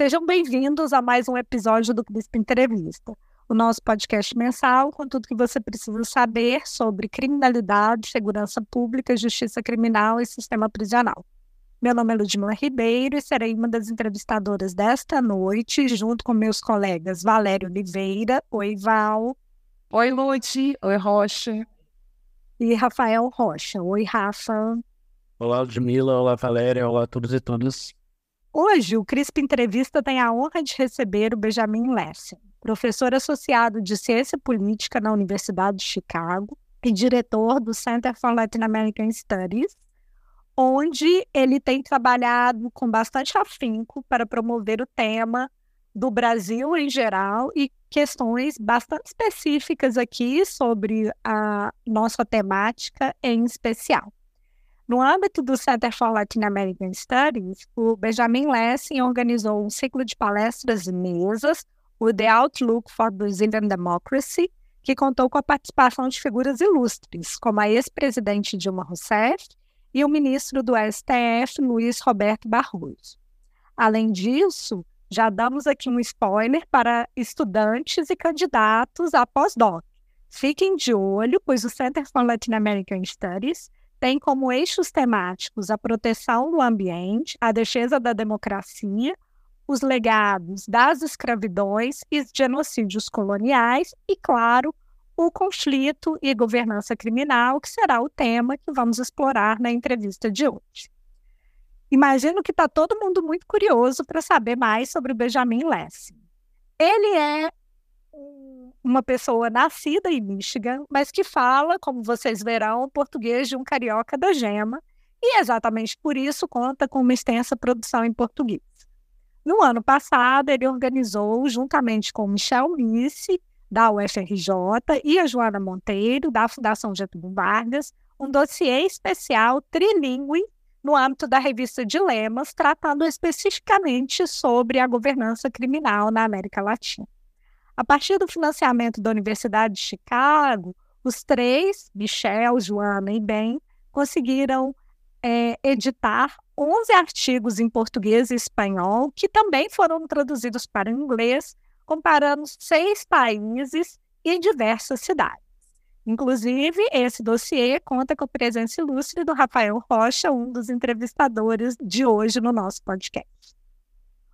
Sejam bem-vindos a mais um episódio do Crisp Entrevista, o nosso podcast mensal com tudo que você precisa saber sobre criminalidade, segurança pública, justiça criminal e sistema prisional. Meu nome é Ludmila Ribeiro e serei uma das entrevistadoras desta noite, junto com meus colegas Valério Oliveira. Oi, Val. Oi, Lud. Oi, Rocha. E Rafael Rocha. Oi, Rafa. Olá, Ludmila. Olá, Valéria. Olá a todos e todas. Hoje, o CRISP Entrevista tem a honra de receber o Benjamin Lessing, professor associado de Ciência Política na Universidade de Chicago e diretor do Center for Latin American Studies, onde ele tem trabalhado com bastante afinco para promover o tema do Brasil em geral e questões bastante específicas aqui sobre a nossa temática em especial. No âmbito do Center for Latin American Studies, o Benjamin Lessing organizou um ciclo de palestras e mesas, o The Outlook for Brazilian Democracy, que contou com a participação de figuras ilustres, como a ex-presidente Dilma Rousseff e o ministro do STF, Luiz Roberto Barroso. Além disso, já damos aqui um spoiler para estudantes e candidatos a pós-doc. Fiquem de olho, pois o Center for Latin American Studies tem como eixos temáticos a proteção do ambiente, a defesa da democracia, os legados das escravidões e genocídios coloniais e, claro, o conflito e governança criminal, que será o tema que vamos explorar na entrevista de hoje. Imagino que está todo mundo muito curioso para saber mais sobre o Benjamin Lessing. Ele é uma pessoa nascida em Michigan, mas que fala, como vocês verão, português de um carioca da gema, e exatamente por isso conta com uma extensa produção em português. No ano passado, ele organizou, juntamente com Michel Misse, da UFRJ, e a Joana Monteiro, da Fundação Getúlio Vargas, um dossiê especial trilingue no âmbito da revista Dilemas, tratando especificamente sobre a governança criminal na América Latina. A partir do financiamento da Universidade de Chicago, os três, Michel, Joana e Ben, conseguiram é, editar 11 artigos em português e espanhol, que também foram traduzidos para o inglês, comparando seis países e diversas cidades. Inclusive, esse dossiê conta com a presença ilustre do Rafael Rocha, um dos entrevistadores de hoje no nosso podcast.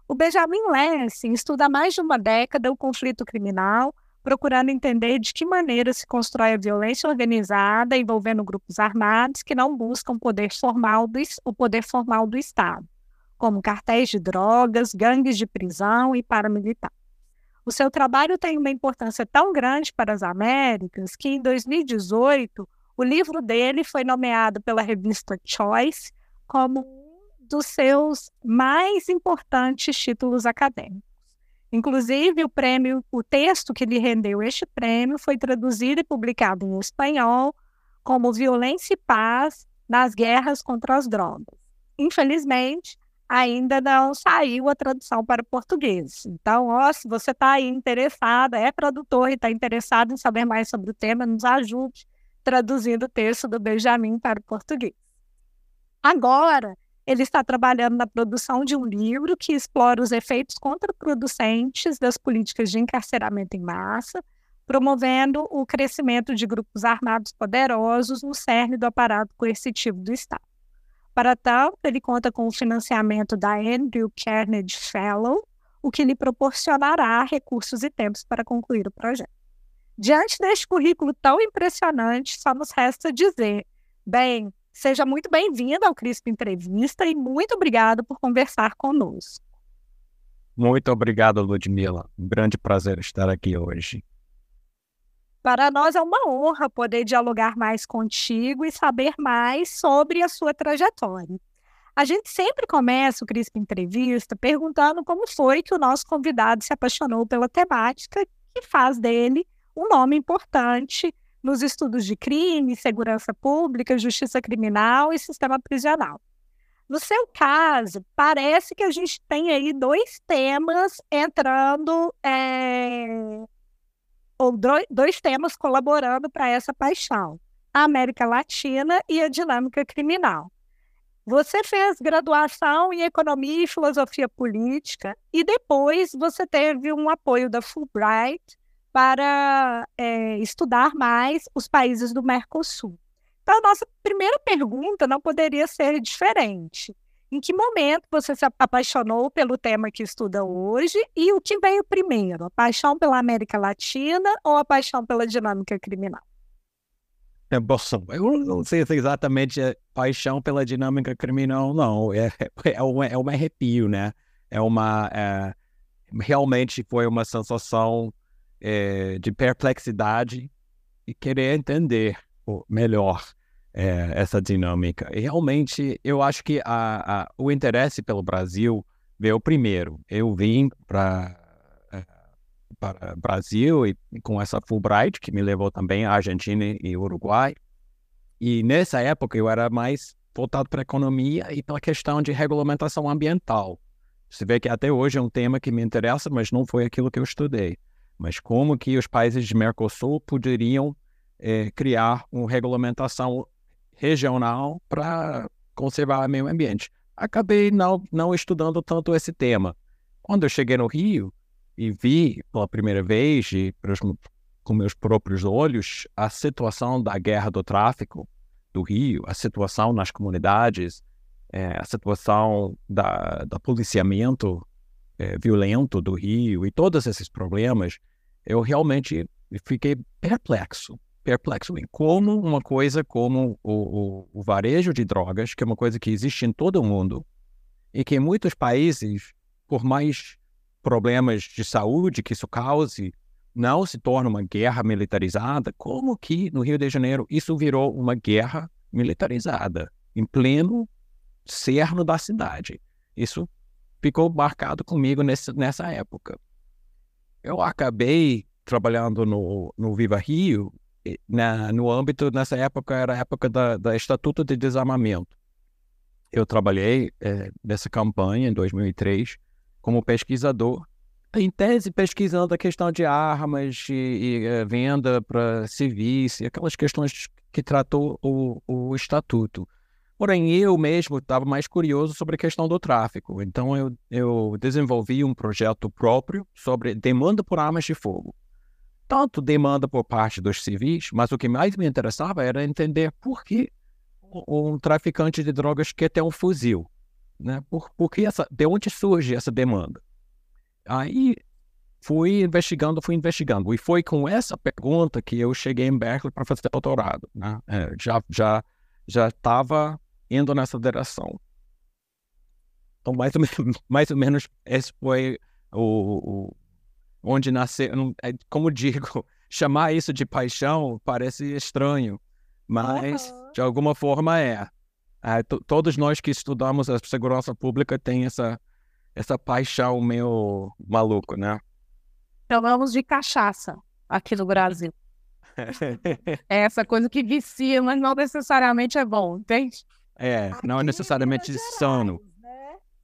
O Benjamin Lessing estuda há mais de uma década o conflito criminal, procurando entender de que maneira se constrói a violência organizada envolvendo grupos armados que não buscam poder formal do, o poder formal do Estado, como cartéis de drogas, gangues de prisão e paramilitares. O seu trabalho tem uma importância tão grande para as Américas que, em 2018, o livro dele foi nomeado pela revista Choice como dos seus mais importantes títulos acadêmicos. Inclusive, o prêmio, o texto que lhe rendeu este prêmio foi traduzido e publicado em espanhol como Violência e Paz nas Guerras contra as Drogas. Infelizmente, ainda não saiu a tradução para o português. Então, ó, se você está aí interessada, é produtor e está interessado em saber mais sobre o tema, nos ajude traduzindo o texto do Benjamin para o português. Agora, ele está trabalhando na produção de um livro que explora os efeitos contraproducentes das políticas de encarceramento em massa, promovendo o crescimento de grupos armados poderosos no cerne do aparato coercitivo do Estado. Para tanto, ele conta com o financiamento da Andrew Carnegie Fellow, o que lhe proporcionará recursos e tempos para concluir o projeto. Diante deste currículo tão impressionante, só nos resta dizer: bem, Seja muito bem-vindo ao CRISP Entrevista e muito obrigado por conversar conosco. Muito obrigado, Ludmila. Um grande prazer estar aqui hoje. Para nós é uma honra poder dialogar mais contigo e saber mais sobre a sua trajetória. A gente sempre começa o CRISP Entrevista perguntando como foi que o nosso convidado se apaixonou pela temática que faz dele um nome importante nos estudos de crime, segurança pública, justiça criminal e sistema prisional. No seu caso, parece que a gente tem aí dois temas entrando, é, ou dois temas colaborando para essa paixão: a América Latina e a dinâmica criminal. Você fez graduação em Economia e Filosofia Política e depois você teve um apoio da Fulbright para é, estudar mais os países do Mercosul. Então, a nossa primeira pergunta não poderia ser diferente. Em que momento você se apaixonou pelo tema que estuda hoje e o que veio primeiro, a paixão pela América Latina ou a paixão pela dinâmica criminal? É, bom, eu não sei se exatamente é paixão pela dinâmica criminal, não. É, é, um, é um arrepio, né? É uma. É, realmente foi uma sensação é, de perplexidade e querer entender melhor é, essa dinâmica. E realmente, eu acho que a, a, o interesse pelo Brasil veio primeiro. Eu vim para para Brasil e com essa Fulbright que me levou também à Argentina e Uruguai. E nessa época eu era mais voltado para a economia e pela questão de regulamentação ambiental. Você vê que até hoje é um tema que me interessa, mas não foi aquilo que eu estudei. Mas como que os países de Mercosul poderiam é, criar uma regulamentação regional para conservar o meio ambiente? Acabei não, não estudando tanto esse tema. Quando eu cheguei no Rio, e vi pela primeira vez, e com meus próprios olhos, a situação da guerra do tráfico do Rio, a situação nas comunidades, é, a situação da policiamento é, violento do Rio e todos esses problemas, eu realmente fiquei perplexo, perplexo em como uma coisa como o, o, o varejo de drogas, que é uma coisa que existe em todo o mundo, e que em muitos países, por mais problemas de saúde que isso cause, não se torna uma guerra militarizada, como que no Rio de Janeiro isso virou uma guerra militarizada, em pleno cerno da cidade. Isso ficou marcado comigo nesse, nessa época. Eu acabei trabalhando no, no Viva Rio, na, no âmbito, nessa época, era a época da, da Estatuto de Desarmamento. Eu trabalhei é, nessa campanha em 2003 como pesquisador, em tese pesquisando a questão de armas e, e eh, venda para civis e aquelas questões que tratou o, o estatuto. Porém, eu mesmo estava mais curioso sobre a questão do tráfico. Então, eu, eu desenvolvi um projeto próprio sobre demanda por armas de fogo. Tanto demanda por parte dos civis, mas o que mais me interessava era entender por que um traficante de drogas quer ter um fuzil né? Por, por que essa, de onde surge essa demanda? Aí fui investigando, fui investigando. E foi com essa pergunta que eu cheguei em Berkeley para fazer doutorado. Né? É, já já já estava indo nessa direção. Então, mais ou, menos, mais ou menos, esse foi o, o onde nasceu. É, como digo, chamar isso de paixão parece estranho, mas uhum. de alguma forma é. É, todos nós que estudamos a segurança pública tem essa, essa paixão meio maluco, né? Chamamos de cachaça aqui no Brasil. é essa coisa que vicia, mas não necessariamente é bom, entende? É, não é necessariamente de sono.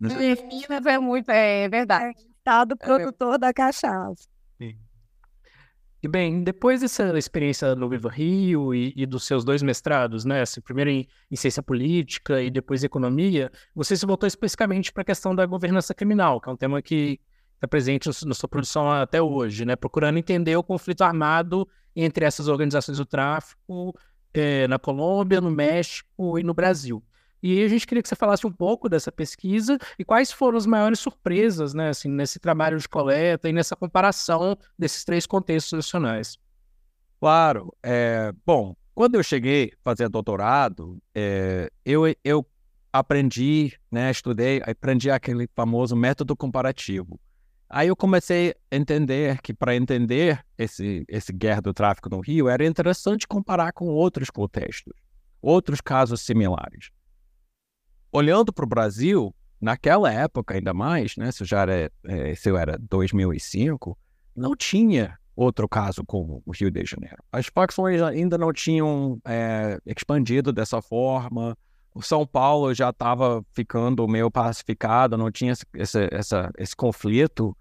Né? Minas é muito, é verdade. É, estado produtor é. da cachaça. Sim. E bem, depois dessa experiência no Viva Rio e, e, dos seus dois mestrados, né, assim, primeiro em, em, ciência política e depois em economia, você se voltou especificamente para a questão da governança criminal, que é um tema que está presente na sua produção até hoje, né, procurando entender o conflito armado entre essas organizações do tráfico é, na Colômbia, no México e no Brasil. E a gente queria que você falasse um pouco dessa pesquisa e quais foram as maiores surpresas, né, assim, nesse trabalho de coleta e nessa comparação desses três contextos nacionais. Claro. É, bom, quando eu cheguei a fazer doutorado, é, eu, eu aprendi, né, estudei, aprendi aquele famoso método comparativo. Aí eu comecei a entender que para entender esse, esse guerra do tráfico no Rio era interessante comparar com outros contextos, outros casos similares olhando para o Brasil, naquela época ainda mais, né, se, já era, é, se eu era 2005, não tinha outro caso como o Rio de Janeiro. As facções ainda não tinham é, expandido dessa forma, o São Paulo já estava ficando meio pacificado, não tinha esse, essa, esse conflito.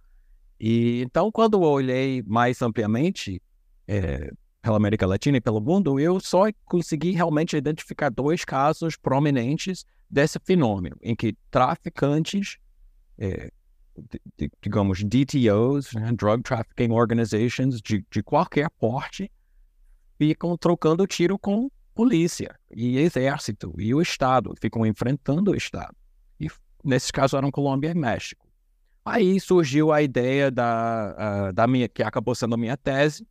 E então, quando eu olhei mais ampliamente é, pela América Latina e pelo mundo, eu só consegui realmente identificar dois casos prominentes desse fenômeno em que traficantes, é, digamos, DTOs, né, Drug Trafficking Organizations, de, de qualquer porte, ficam trocando tiro com polícia e exército e o Estado, ficam enfrentando o Estado. E nesses casos eram Colômbia e México. Aí surgiu a ideia da, da minha, que acabou sendo a minha tese,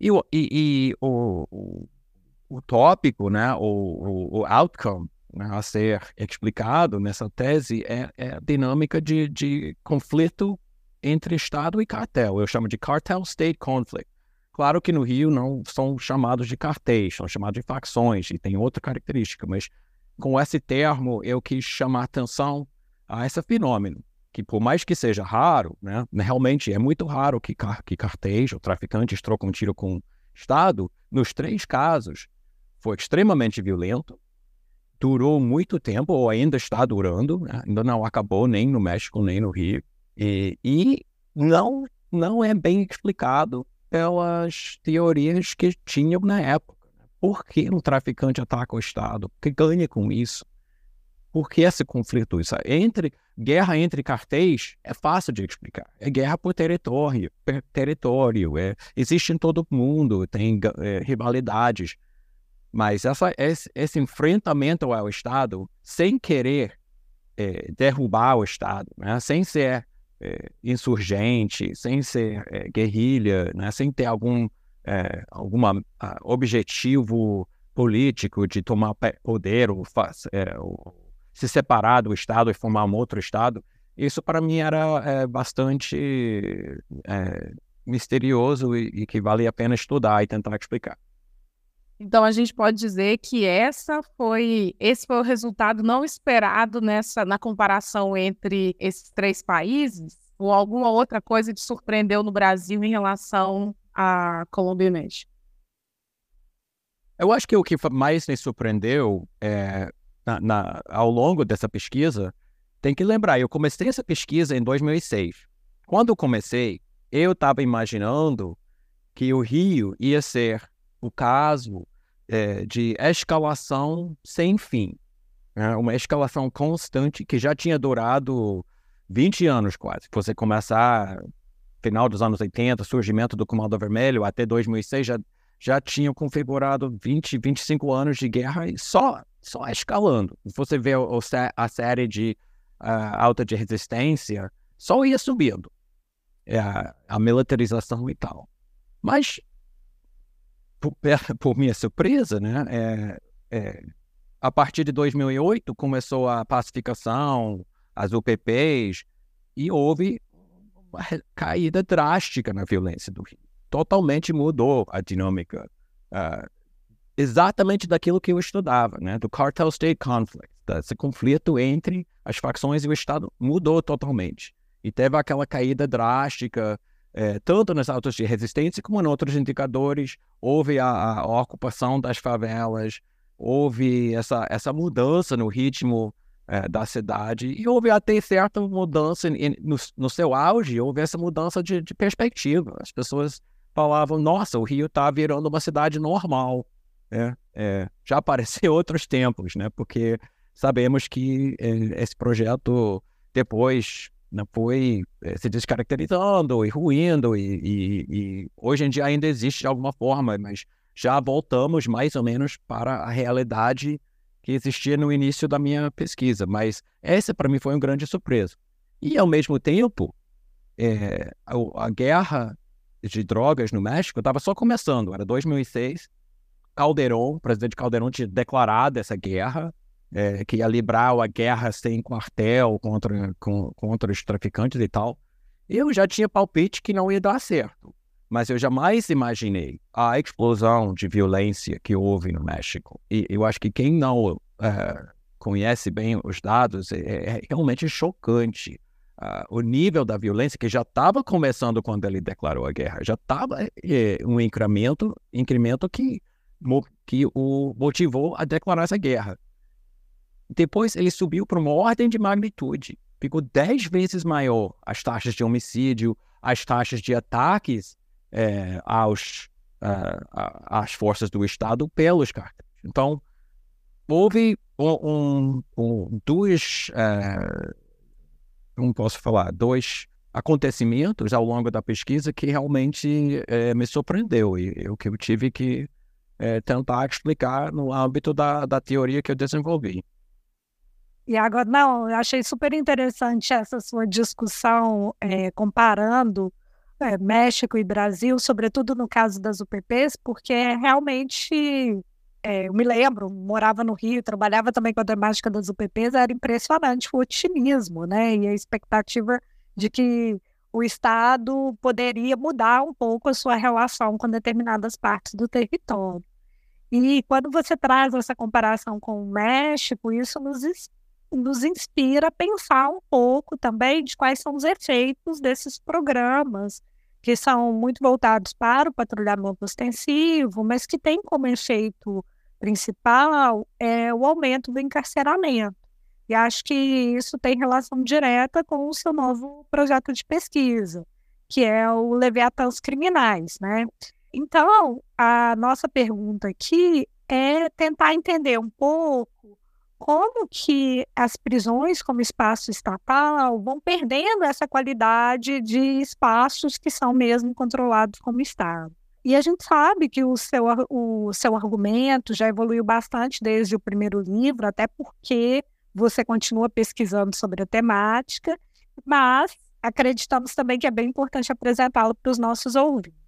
e, e, e o, o, o, tópico, né, o, o outcome né, a ser explicado nessa tese é, é a dinâmica de, de conflito entre Estado e cartel. Eu chamo de cartel-state conflict. Claro que no Rio não são chamados de cartéis, são chamados de facções e tem outra característica, mas com esse termo eu quis chamar atenção a esse fenômeno, que por mais que seja raro, né, realmente é muito raro que, car que cartéis ou traficantes trocam tiro com o Estado, nos três casos foi extremamente violento, durou muito tempo, ou ainda está durando, né? ainda não acabou nem no México nem no Rio, e, e não, não é bem explicado pelas teorias que tinham na época. Né? Por que um traficante ataca o Estado? O que ganha com isso? Por que esse conflito? Isso entre guerra entre cartéis é fácil de explicar. É guerra por território, per território. É, existe em todo mundo, tem é, rivalidades. Mas essa, esse, esse, enfrentamento ao Estado, sem querer é, derrubar o Estado, né? sem ser é, insurgente, sem ser é, guerrilha, né, sem ter algum é, alguma uh, objetivo político de tomar poder ou, é, ou, se separar do Estado e formar um outro Estado, isso para mim era é, bastante é, misterioso e, e que valia a pena estudar e tentar explicar. Então a gente pode dizer que essa foi esse foi o resultado não esperado nessa na comparação entre esses três países ou alguma outra coisa te surpreendeu no Brasil em relação à Colômbia e México? Eu acho que o que mais me surpreendeu é, na, na, ao longo dessa pesquisa, tem que lembrar, eu comecei essa pesquisa em 2006. Quando eu comecei, eu estava imaginando que o Rio ia ser o caso é, de escalação sem fim. Né? Uma escalação constante que já tinha durado 20 anos quase. Você começar final dos anos 80, surgimento do Comando Vermelho, até 2006 já, já tinham configurado 20, 25 anos de guerra só, só escalando. Você vê o, a série de uh, alta de resistência, só ia subindo. É, a, a militarização e tal. Mas por, por minha surpresa, né, é, é, a partir de 2008 começou a pacificação, as UPPs, e houve uma caída drástica na violência do Rio. Totalmente mudou a dinâmica, uh, exatamente daquilo que eu estudava, né, do cartel state conflict, desse conflito entre as facções e o Estado mudou totalmente. E teve aquela caída drástica é, tanto nas autos de resistência como em outros indicadores, houve a, a, ocupação das favelas, houve essa, essa mudança no ritmo é, da cidade e houve até certa mudança em, no, no, seu auge, houve essa mudança de, de perspectiva. As pessoas falavam, nossa, o Rio está virando uma cidade normal. Né? É, já apareceu outros tempos, né? porque sabemos que é, esse projeto depois né, foi é, se descaracterizando e ruindo, e, e, e, hoje em dia ainda existe de alguma forma, mas já voltamos mais ou menos para a realidade que existia no início da minha pesquisa. Mas essa, para mim, foi uma grande surpresa. E, ao mesmo tempo, é, a, a, guerra de drogas no México estava só começando, era 2006. Calderon, o presidente Calderon tinha declarado essa guerra, é, que ia livrar a guerra sem quartel contra, com, contra os traficantes e tal, eu já tinha palpite que não ia dar certo. Mas eu jamais imaginei a explosão de violência que houve no México. E eu acho que quem não é, conhece bem os dados é, é realmente chocante. Uh, o nível da violência que já estava começando quando ele declarou a guerra, já estava é, um incremento, incremento que, que o motivou a declarar essa guerra. Depois ele subiu para uma ordem de magnitude. Ficou dez vezes maior as taxas de homicídio, as taxas de ataques é, aos, uh, às forças do Estado pelos cartéis. Então, houve um, um, um dois, uh, como posso falar, dois acontecimentos ao longo da pesquisa que realmente uh, me surpreendeu e o que eu tive que uh, tentar explicar no âmbito da, da teoria que eu desenvolvi. E agora, não, eu achei super interessante essa sua discussão é, comparando é, México e Brasil, sobretudo no caso das UPPs, porque realmente é, eu me lembro, morava no Rio, trabalhava também com a temática das UPPs, era impressionante o otimismo, né? E a expectativa de que o Estado poderia mudar um pouco a sua relação com determinadas partes do território. E quando você traz essa comparação com o México, isso nos, nos inspira a pensar um pouco também de quais são os efeitos desses programas, que são muito voltados para o patrulhamento ostensivo, mas que têm como efeito principal é o aumento do encarceramento. E acho que isso tem relação direta com o seu novo projeto de pesquisa, que é o Leviatãs Criminais, né? Então, a nossa pergunta aqui é tentar entender um pouco como que as prisões como espaço estatal vão perdendo essa qualidade de espaços que são mesmo controlados como Estado. E a gente sabe que o seu, o seu argumento já evoluiu bastante desde o primeiro livro, até porque você continua pesquisando sobre a temática, mas acreditamos também que é bem importante apresentá-lo para os nossos ouvintes.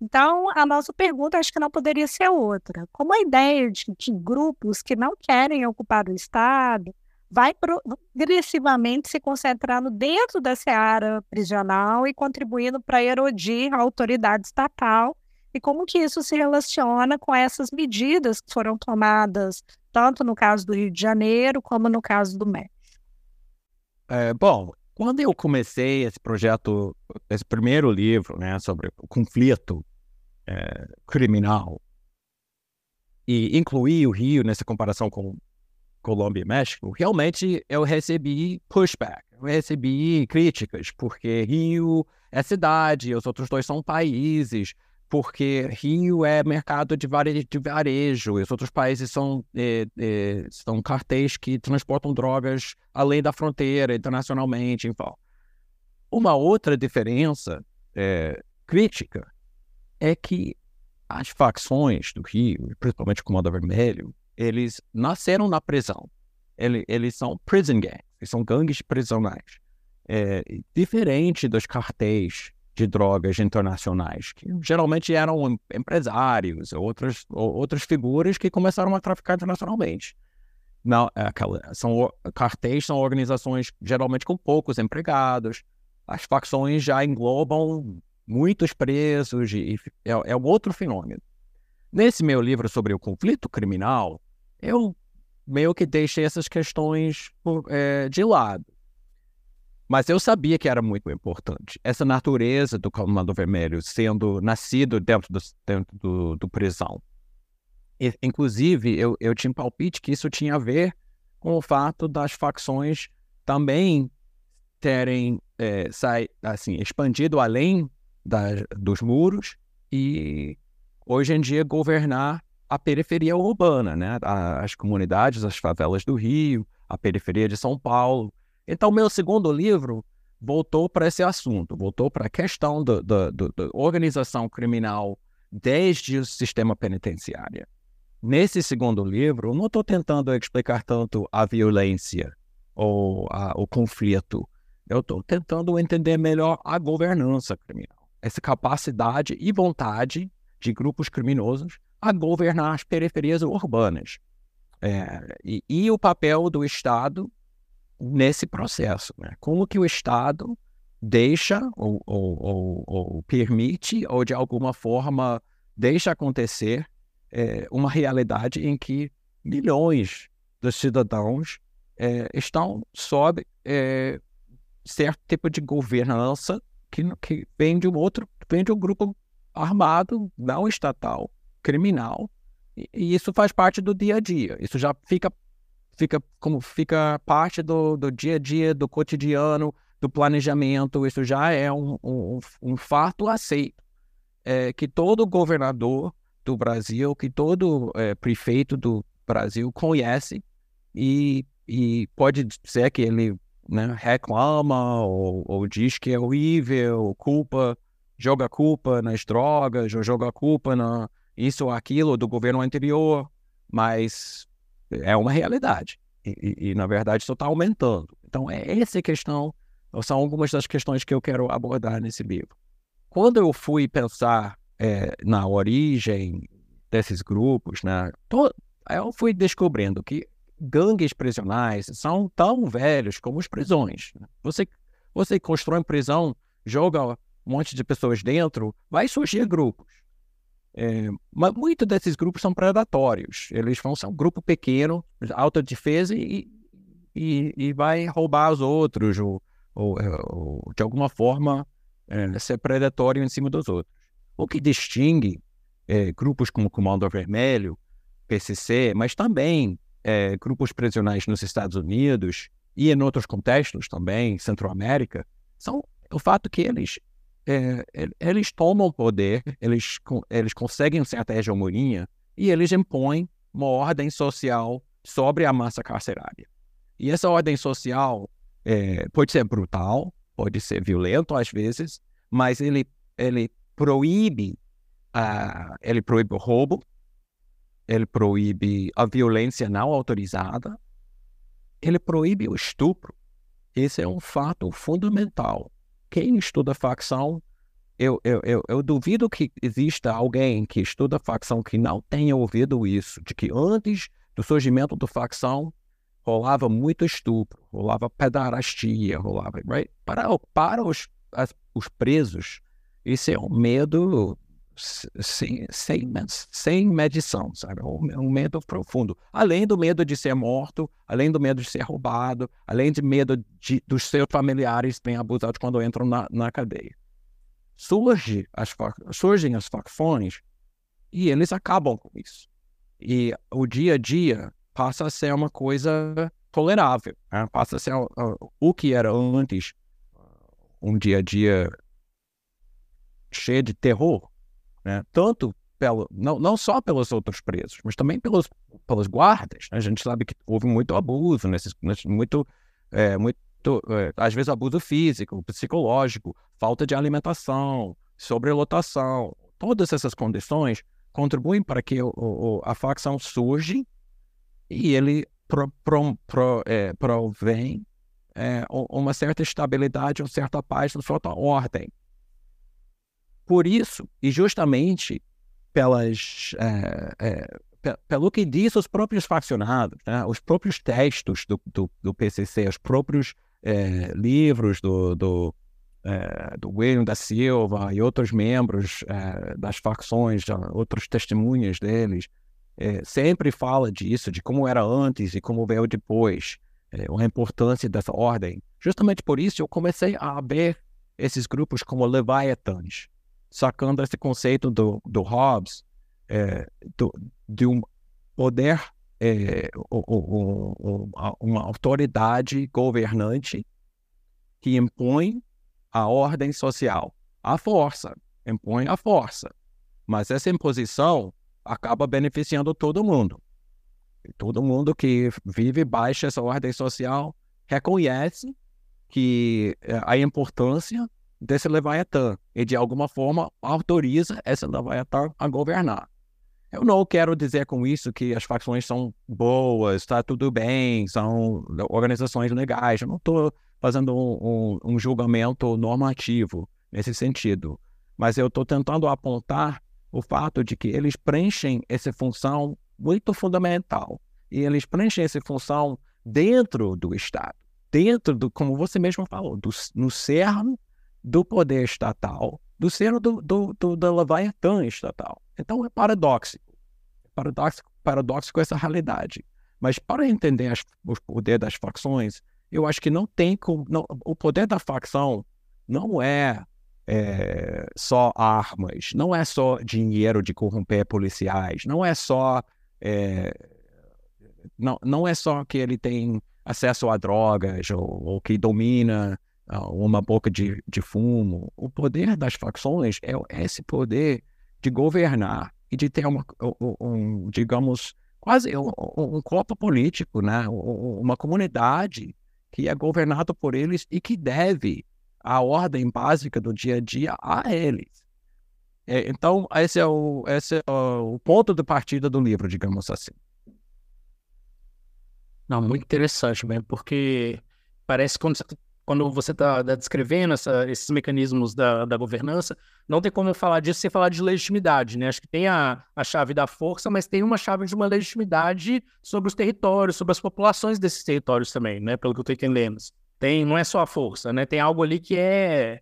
Então, a nossa pergunta acho que não poderia ser outra. Como a ideia de que grupos que não querem ocupar o Estado vai progressivamente se concentrando dentro dessa área prisional e contribuindo para erodir a autoridade estatal e como que isso se relaciona com essas medidas que foram tomadas tanto no caso do Rio de Janeiro como no caso do México. É, bom, quando eu comecei esse projeto, esse primeiro livro, né, sobre o conflito é, criminal e incluí o Rio nessa comparação com Colômbia e México, realmente eu recebi pushback, eu recebi críticas, porque Rio é cidade, os outros dois são países, porque Rio é mercado de varejo, e os outros países são, é, é, são cartéis que transportam drogas além da fronteira, internacionalmente, enfim. Uma outra diferença é, crítica é que as facções do Rio, principalmente o Comando Vermelho, eles nasceram na prisão. Eles, eles são prison gangs, eles são gangues prisionais. É, diferente dos cartéis de drogas internacionais, que geralmente eram empresários, outras, outras figuras que começaram a traficar internacionalmente. Não, é são, cartéis são organizações geralmente com poucos empregados, as facções já englobam muitos presos, e, é, é outro fenômeno. Nesse meu livro sobre o conflito criminal, eu meio que deixei essas questões é, de lado. Mas eu sabia que era muito importante. Essa natureza do Comando Vermelho sendo nascido dentro do, dentro do, do prisão. E, inclusive, eu, eu tinha palpite que isso tinha a ver com o fato das facções também terem é, sai, assim, expandido além dos muros e hoje em dia governar a periferia urbana, né? As comunidades, as favelas do Rio, a periferia de São Paulo. Então, meu segundo livro voltou para esse assunto, voltou para a questão da organização criminal desde o sistema penitenciário. Nesse segundo livro, eu não estou tentando explicar tanto a violência ou a, o conflito. Eu estou tentando entender melhor a governança criminal, essa capacidade e vontade de grupos criminosos a governar as periferias urbanas. É, e, e, o papel do Estado nesse processo. Né? Como que o Estado deixa ou, ou, ou, ou, permite, ou de alguma forma deixa acontecer é, uma realidade em que milhões de cidadãos é, estão sob é, certo tipo de governança que, que vem de um outro, vem de um grupo armado não estatal criminal, e, e isso faz parte do dia a dia. Isso já fica, fica como fica parte do, do dia a dia, do cotidiano, do planejamento. Isso já é um, um, um fato aceito. É, que todo governador do Brasil, que todo é, prefeito do, Brasil conhece e, e pode dizer que ele né, reclama ou, ou, diz que é horrível, culpa, joga culpa nas drogas, ou joga culpa na isso ou aquilo do governo anterior, mas é uma realidade. E, e, e na verdade, isso está aumentando. Então, é essa questão, são algumas das questões que eu quero abordar nesse livro. Quando eu fui pensar é, na origem desses grupos, né, eu fui descobrindo que gangues prisionais são tão velhos como as prisões. Né. Você, você constrói prisão, joga um monte de pessoas dentro, vai surgir grupos. É, mas muitos desses grupos são predatórios. Eles vão ser um grupo pequeno, alta defesa e, e, e vai roubar os outros, ou, ou, ou de alguma forma é, ser predatório em cima dos outros. O que distingue é, grupos como o Comando Vermelho, PCC, mas também é, grupos prisionais nos Estados Unidos e em outros contextos também, Centro-América, são o fato que eles é, eles tomam poder, eles, eles conseguem certa hegemonia e eles impõem uma ordem social sobre a massa carcerária. E essa ordem social é, pode ser brutal, pode ser violento às vezes, mas ele, ele proíbe uh, ele proíbe o roubo, ele proíbe a violência não autorizada, ele proíbe o estupro. Esse é um fato fundamental quem estuda facção, eu, eu, eu, eu, duvido que exista alguém que estuda facção que não tenha ouvido isso, de que antes do surgimento do facção rolava muito estupro, rolava pedarastia, rolava. Right? Para, para os, as, os presos, isso é um medo sem, sem, sem medição, sabe? Um, um, medo profundo. Além do medo de ser morto, além do medo de ser roubado, além de medo de, dos seus familiares serem abusados quando entram na, na cadeia. Surge as, surgem as facções e eles acabam com isso. E o dia a dia passa a ser uma coisa tolerável, né? passa a ser uh, o que era antes um dia a dia cheio de terror, né? tanto pelo, não, não só pelos outros presos, mas também pelos, pelos guardas. Né? A gente sabe que houve muito abuso, nesses, muito, é, muito é, às vezes abuso físico, psicológico, falta de alimentação, sobrelotação. Todas essas condições contribuem para que o, o, a facção surge e ele pro, pro, pro, é, provém é, uma certa estabilidade, uma certa paz, uma certa ordem. Por isso, e justamente pelas, é, é, pelo que diz os próprios faccionados, né? os próprios textos do, do, do PCC, os próprios é, livros do, do, é, do, William da Silva e outros membros é, das facções, outros testemunhas deles, é, sempre fala disso, de como era antes e como veio depois, a importância dessa ordem. Justamente por isso eu comecei a ver esses grupos como leviatãs, sacando esse conceito do, do Hobbes, é, do, de um poder, é, uma autoridade governante que impõe a ordem social, a força, impõe a força. Mas essa imposição acaba beneficiando todo mundo. Todo mundo que vive baixo essa ordem social reconhece que é, a importância desse Leviatã e, de alguma forma, autoriza esse Leviatã a governar. Eu não quero dizer com isso que as facções são boas, está tudo bem, são organizações legais. Eu não estou fazendo um, um, um, julgamento normativo nesse sentido. Mas eu estou tentando apontar o fato de que eles preenchem essa função muito fundamental. E eles preenchem essa função dentro do Estado, dentro do, como você mesmo falou, do, no cerne do poder estatal, do ser do, do, do, do Leviatã estatal. Então é paradoxico. É paradoxico, paradoxico essa realidade. Mas para entender as, o poder das facções, eu acho que não tem como. Não, o poder da facção não é, é, só armas, não é só dinheiro de corromper policiais, não é só. É, não, não é só que ele tem acesso a drogas ou, ou que domina uma boca de, de fumo. O poder das facções é esse poder de governar e de ter uma, um, digamos, quase um, um corpo político, né? uma comunidade que é governada por eles e que deve a ordem básica do dia a dia a eles. É, então, esse é, o, esse é o ponto de partida do livro, digamos assim. Não, muito interessante, mesmo, porque parece quando quando você está tá descrevendo essa, esses mecanismos da, da, governança, não tem como falar disso sem falar de legitimidade, né? Acho que tem a, a chave da força, mas tem uma chave de uma legitimidade sobre os territórios, sobre as populações desses territórios também, né? Pelo que eu estou entendendo. Tem, não é só a força, né? Tem algo ali que é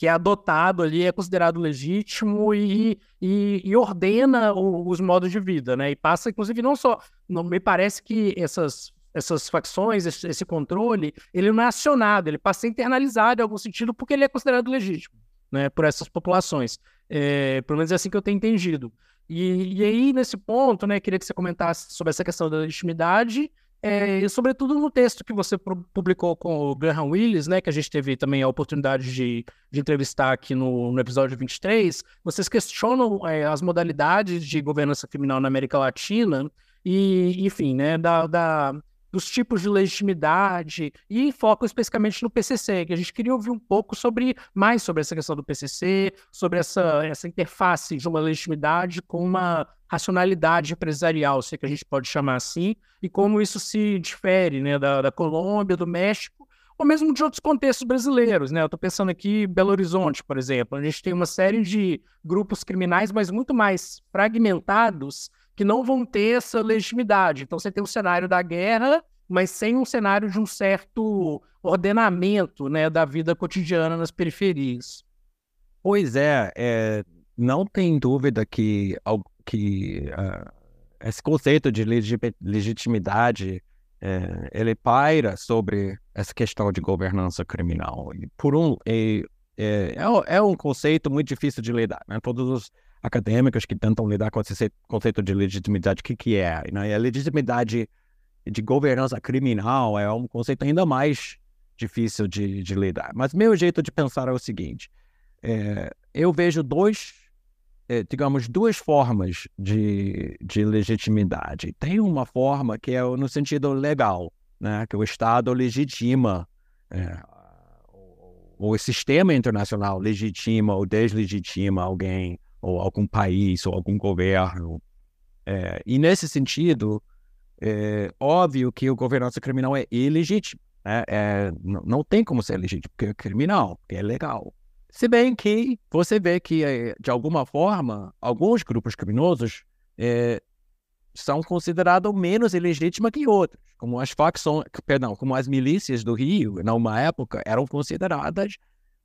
que é adotado ali, é considerado legítimo e, e, e ordena o, os modos de vida, né? E passa, inclusive, não só. Não, me parece que essas essas facções, esse, esse, controle, ele não é acionado, ele passa a ser internalizado em algum sentido porque ele é considerado legítimo, né, por essas populações. É, pelo menos é assim que eu tenho entendido. E, e aí, nesse ponto, né, queria que você comentasse sobre essa questão da legitimidade é, e sobretudo no texto que você publicou com o Graham Willis, né, que a gente teve também a oportunidade de, de entrevistar aqui no, no, episódio 23, vocês questionam é, as modalidades de governança criminal na América Latina e, enfim, né, da, da, dos tipos de legitimidade e foco especificamente no PCC, que a gente queria ouvir um pouco sobre mais sobre essa questão do PCC, sobre essa, essa interface de uma legitimidade com uma racionalidade empresarial, se é que a gente pode chamar assim, e como isso se difere né, da, da Colômbia, do México, ou mesmo de outros contextos brasileiros, né? Eu estou pensando aqui Belo Horizonte, por exemplo, a gente tem uma série de grupos criminais, mas muito mais fragmentados que não vão ter essa legitimidade. Então você tem um cenário da guerra, mas sem um cenário de um certo ordenamento né, da vida cotidiana nas periferias. Pois é, é não tem dúvida que, que uh, esse conceito de legitimidade é, ele paira sobre essa questão de governança criminal. E por um, é, é, é um conceito muito difícil de lidar. Né? Todos os acadêmicos que tentam lidar com esse conceito de legitimidade, o que, que é? Né? E a legitimidade de governança criminal é um conceito ainda mais difícil de, de lidar. Mas meu jeito de pensar é o seguinte: é, eu vejo dois, é, digamos, duas formas de, de legitimidade. Tem uma forma que é no sentido legal, né? que o Estado legitima é, o sistema internacional legitima ou deslegitima alguém ou algum país, ou algum governo. É, e nesse sentido, é óbvio que o governança criminal é ilegítimo. Né? É, não, tem como ser legítimo, porque é criminal, porque é legal. Se bem que você vê que, é, de alguma forma, alguns grupos criminosos é, são considerados menos ilegítimos que outros, como as facções, perdão, como as milícias do Rio, numa época, eram consideradas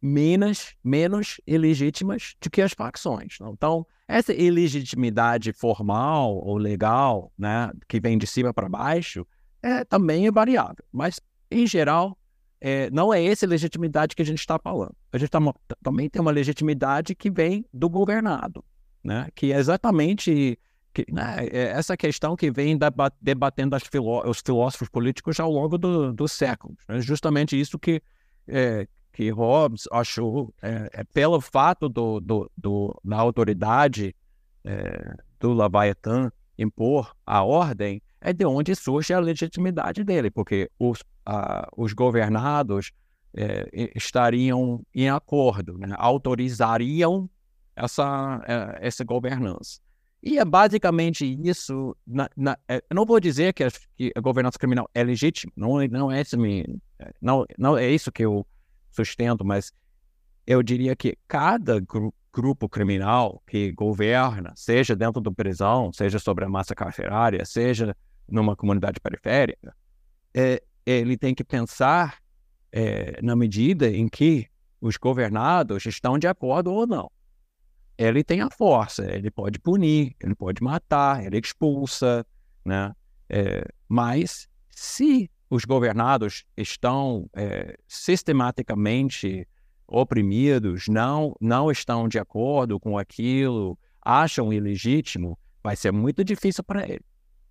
menos, menos ilegítimas do que as facções. Então, essa ilegitimidade formal ou legal, né, que vem de cima para baixo, é, também é variável. Mas, em geral, é, não é essa legitimidade que a gente está falando. A gente tá, também tem uma legitimidade que vem do governado, né, que é exatamente que, né, é essa questão que vem debatendo filó os filósofos políticos ao longo dos do séculos. É justamente isso que, é, que Hobbes achou, é, é pelo fato do, do, do, da autoridade é, do Leviathan impor a ordem, é de onde surge a legitimidade dele, porque os, a, os governados é, estariam em acordo, né? autorizariam essa, é, essa governança. E é basicamente isso. Na, na, é, eu não vou dizer que a, que a governança criminal é legítima, não, não, é esse, não, não é isso que eu sustento, mas eu diria que cada gru grupo criminal que governa, seja dentro da prisão, seja sobre a massa carcerária, seja numa comunidade periférica, é, ele tem que pensar é, na medida em que os governados estão de acordo ou não. Ele tem a força, ele pode punir, ele pode matar, ele expulsa, né? É, mas se os governados estão é, sistematicamente oprimidos, não, não estão de acordo com aquilo, acham ilegítimo, vai ser muito difícil para ele.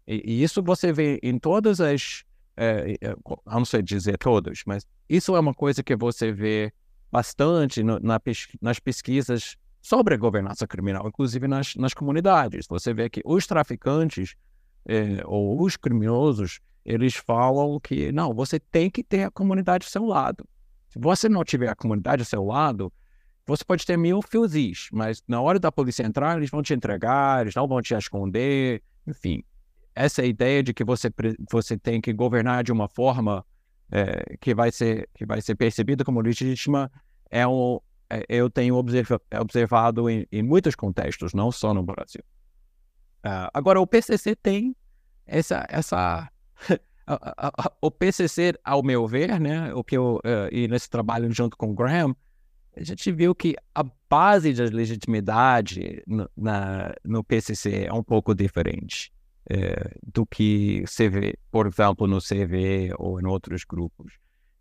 E, e, isso você vê em todas as. É, não sei dizer todas, mas isso é uma coisa que você vê bastante no, na, nas pesquisas sobre a governança criminal, inclusive nas, nas comunidades. Você vê que os traficantes é, ou os criminosos, eles falam que não, você tem que ter a comunidade ao seu lado. Se você não tiver a comunidade ao seu lado, você pode ter mil fuzis, mas na hora da polícia entrar, eles vão te entregar, eles não vão te esconder, enfim. Essa ideia de que você, você tem que governar de uma forma é, que, vai ser, que vai ser percebida como legítima é um, é, eu tenho observa, observado em, em, muitos contextos, não só no Brasil. Uh, agora, o PCC tem essa, essa o PCC, ao meu ver, né, o que eu uh, e nesse trabalho junto com o Graham, a gente viu que a base da legitimidade no, na, no PCC é um pouco diferente é, do que se vê, por exemplo, no CV ou em outros grupos.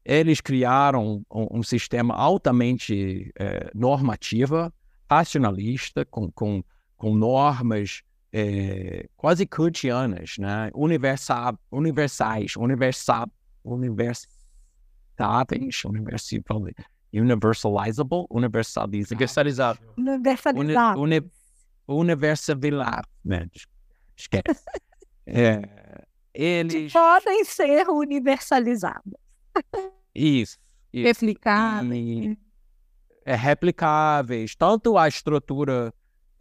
Eles criaram um, um sistema altamente é, normativa, racionalista, com, com, com normas é, quase kantianas, né? Universal, universais, universal, universáveis, universal, universalizable, universalizável. Universalizável. Universalizável. Uni, universalizável. Esquece. é, eles... Podem ser universalizados. Isso. isso. Replicáveis. É, replicáveis. Tanto a estrutura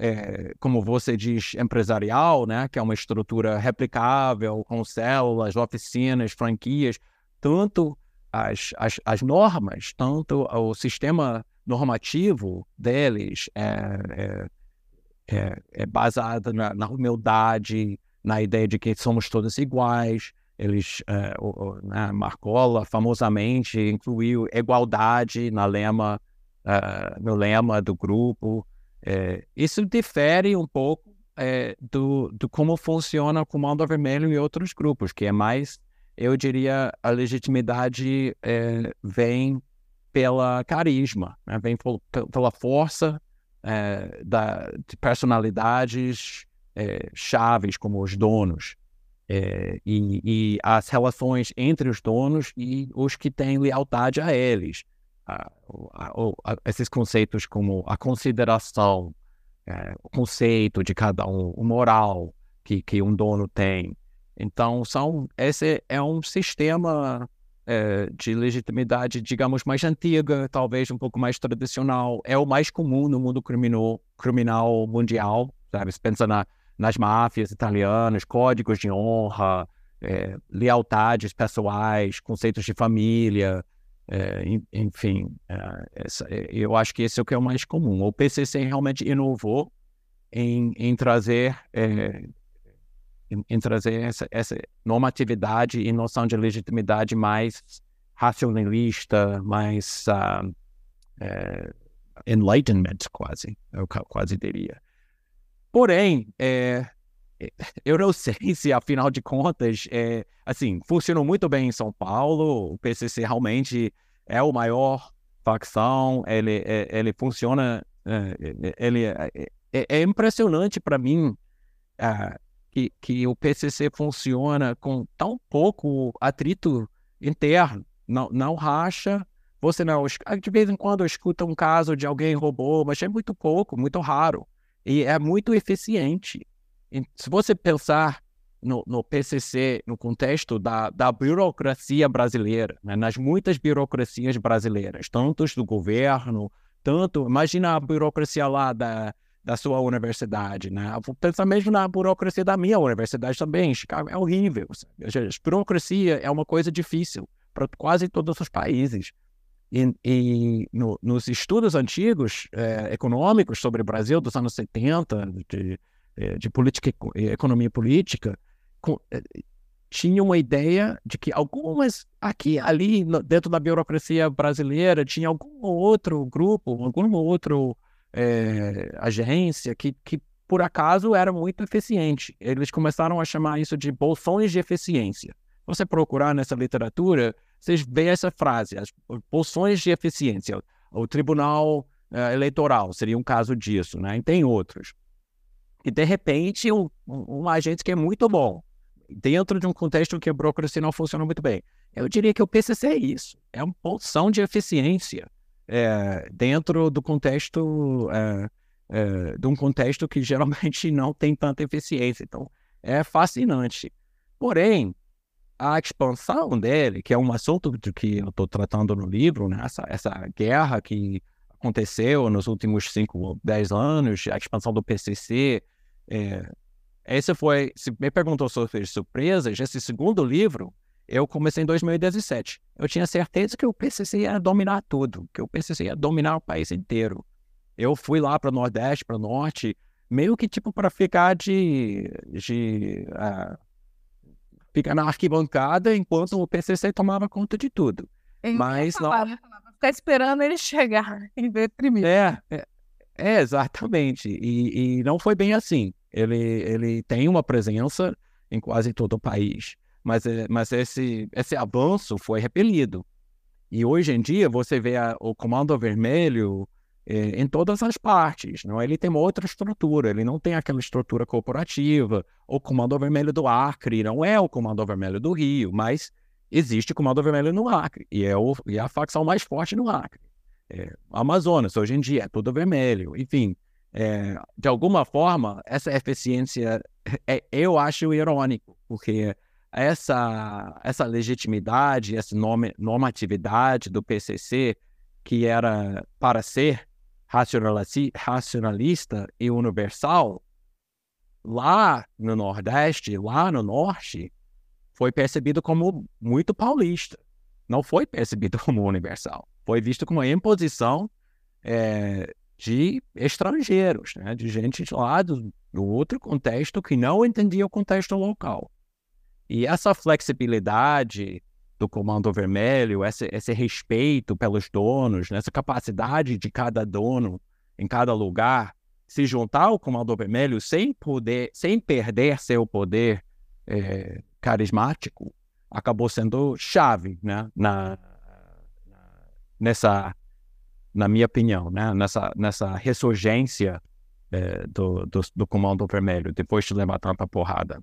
é, como você diz, empresarial, né, que é uma estrutura replicável, com células, oficinas, franquias, tanto as, as, as normas, tanto o sistema normativo deles é, é, é, é baseado na, na, humildade, na ideia de que somos todos iguais. Eles, é, o, o, né, Marcola famosamente incluiu igualdade na lema, uh, no lema do grupo. É, isso difere um pouco é, do, do como funciona o Comando Vermelho e outros grupos, que é mais, eu diria, a legitimidade é, vem pela carisma, né? vem pela força é, da, de personalidades é, chaves, como os donos. É, e, e, as relações entre os donos e os que têm lealdade a eles a, esses conceitos como a consideração, é, o conceito de cada um, o moral que, que um dono tem. Então, são, esse é um sistema é, de legitimidade, digamos, mais antiga, talvez um pouco mais tradicional. É o mais comum no mundo criminal, criminal mundial, sabe? Você pensa na, nas máfias italianas, códigos de honra, é, lealdades pessoais, conceitos de família, é, enfim, é, essa, é, eu acho que esse é o que é o mais comum. O PCC realmente inovou em, em trazer é, em, em, trazer essa, essa, normatividade e noção de legitimidade mais racionalista, mais uh, enlightenment, quase, eu quase diria. Porém, é, eu não sei se, afinal de contas, é, assim, funcionou muito bem em São Paulo. O PCC realmente é o maior facção. Ele, é, ele funciona. É, ele é, é, é impressionante para mim que, que o PCC funciona com tão pouco atrito interno. Não, não racha. Você não. De vez em quando escuta um caso de alguém roubou, mas é muito pouco, muito raro. E é muito eficiente se você pensar no, no, PCC, no contexto da, da burocracia brasileira, né, nas muitas burocracias brasileiras, tantos do governo, tanto, imagina a burocracia lá da, da sua universidade, né? Vou pensar mesmo na burocracia da minha universidade também, Chicago é horrível. A burocracia é uma coisa difícil para quase todos os países. E, e no, nos estudos antigos é, econômicos sobre o Brasil dos anos 70, de, de política economia política com, é, tinha uma ideia de que algumas aqui ali dentro da burocracia brasileira tinha algum outro grupo, alguma outra é, agência que, que por acaso era muito eficiente. Eles começaram a chamar isso de bolsões de eficiência. Você procurar nessa literatura, vocês veem essa frase, as bolsões de eficiência. O Tribunal uh, Eleitoral seria um caso disso, né? E tem outros. E, de repente, um, um, agente que é muito bom, dentro de um contexto que a burocracia não funciona muito bem. Eu diria que o PCC é isso, é uma posição de eficiência é, dentro do contexto, é, é, de um contexto que geralmente não tem tanta eficiência. Então, é fascinante. Porém, a expansão dele, que é um assunto de que eu estou tratando no livro, né? essa, essa guerra que aconteceu nos últimos 5, 10 anos, a expansão do PCC, é, esse foi, se me perguntou sobre surpresas, esse segundo livro, eu comecei em 2017. Eu tinha certeza que o PCC ia dominar tudo, que o PCC ia dominar o país inteiro. Eu fui lá para o Nordeste, para o Norte, meio que tipo para ficar de, de uh, ficar na arquibancada enquanto o PCC tomava conta de tudo. Eu Mas não. Ficar esperando ele chegar em primeiro. É, é, é, exatamente. E, e não foi bem assim. Ele, ele tem uma presença em quase todo o país, mas, é, mas esse, esse avanço foi repelido. E hoje em dia você vê a, o Comando Vermelho é, em todas as partes. Não? É? Ele tem uma outra estrutura, ele não tem aquela estrutura corporativa. O Comando Vermelho do Acre não é o Comando Vermelho do Rio, mas existe o Comando Vermelho no Acre, e é, o, e é a facção mais forte no Acre. É, Amazonas, hoje em dia, é tudo vermelho. Enfim, é, de alguma forma, essa eficiência, é, eu acho irônico, porque essa, essa legitimidade, essa normatividade do PCC, que era para ser racionalista e universal, lá no Nordeste, lá no Norte, foi percebido como muito paulista. Não foi percebido como universal. Foi visto como uma imposição é, de estrangeiros, né? de gente lá do, do outro contexto que não entendia o contexto local. E essa flexibilidade do Comando Vermelho, esse, esse respeito pelos donos, né? essa capacidade de cada dono em cada lugar se juntar ao Comando Vermelho sem poder, sem perder seu poder é, carismático, acabou sendo chave, né? Na, nessa, na minha opinião, né? Nessa, nessa ressurgência é, do, do, do Comando Vermelho depois de levar tanta porrada.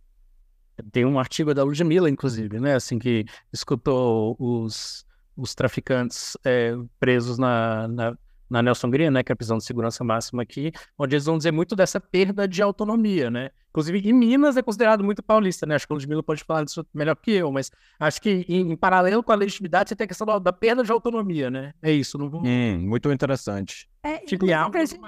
Tem um artigo da Ludmilla, inclusive, né? Assim, que escutou os, os traficantes é, presos na, na, na, Nelson Green, né? Que é a prisão de segurança máxima aqui, onde eles vão dizer muito dessa perda de autonomia, né? Inclusive, em Minas é considerado muito paulista, né? Acho que o Ludmilla pode falar disso melhor que eu, mas acho que em, em paralelo com a legitimidade, você tem a questão da, da, perda de autonomia, né? É isso, não vou... Hum, muito interessante. É, inclusive, a gente,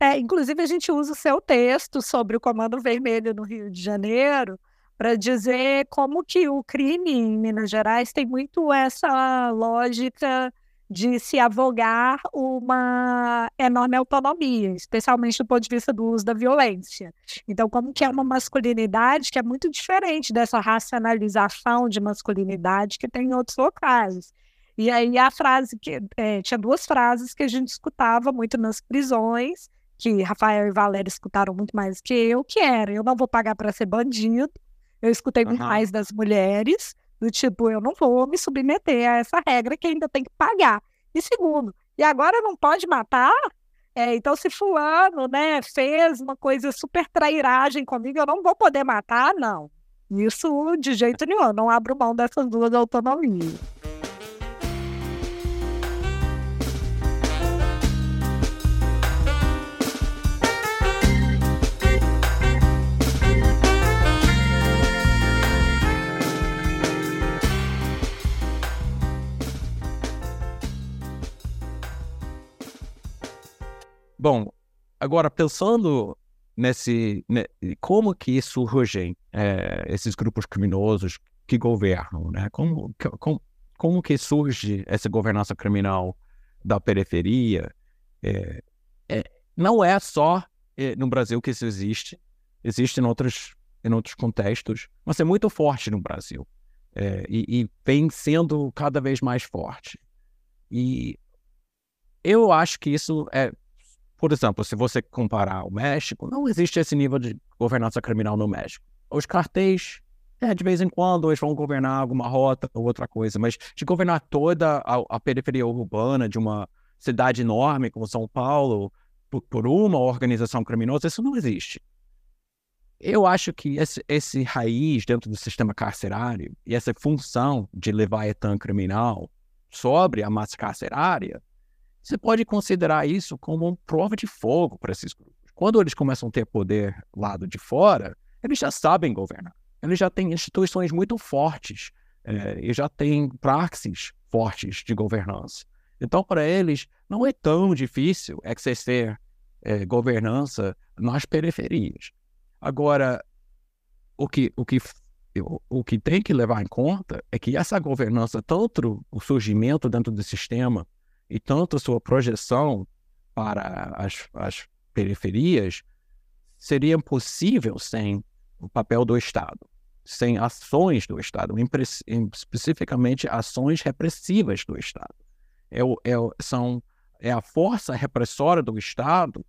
é, inclusive, a gente usa o seu texto sobre o Comando Vermelho no Rio de Janeiro, para dizer como que o crime em Minas Gerais tem muito essa lógica de se avogar uma enorme autonomia, especialmente do ponto de vista do uso da violência. Então, como que é uma masculinidade que é muito diferente dessa racionalização de masculinidade que tem em outros locais. E aí a frase que é, tinha duas frases que a gente escutava muito nas prisões, que Rafael e Valéria escutaram muito mais que eu, que era eu não vou pagar para ser bandido, eu escutei muito mais das mulheres, do tipo, eu não vou me submeter a essa regra que ainda tem que pagar. E segundo, e agora não pode matar? É, então, se fulano, né, fez uma coisa super trairagem comigo, eu não vou poder matar? Não. Isso de jeito nenhum, eu não abro mão dessas duas autonomias. Bom, agora pensando nesse, né, como que surgem é, esses grupos criminosos que governam, né? Como, como, como que surge essa governança criminal da periferia? É, é, não é só é, no Brasil que isso existe, existe em outros, em outros contextos, mas é muito forte no Brasil é, e, e vem sendo cada vez mais forte. E eu acho que isso é por exemplo, se você comparar o México, não existe esse nível de governança criminal no México. Os cartéis, é, de vez em quando eles vão governar alguma rota ou outra coisa, mas de governar toda a, a periferia urbana de uma cidade enorme como São Paulo por, por, uma organização criminosa, isso não existe. Eu acho que esse, esse raiz dentro do sistema carcerário e essa função de levar etan criminal sobre a massa carcerária você pode considerar isso como uma prova de fogo para esses grupos. Quando eles começam a ter poder lado de fora, eles já sabem governar. Eles já têm instituições muito fortes é, e já têm praxis fortes de governança. Então, para eles, não é tão difícil exercer é, governança nas periferias. Agora, o que, o, que, o, que tem que levar em conta é que essa governança, tanto o surgimento dentro do sistema e tanto a sua projeção para as, as periferias, seria possível sem o papel do Estado, sem ações do Estado, especificamente ações repressivas do Estado. É, é, são, é a força repressora do Estado,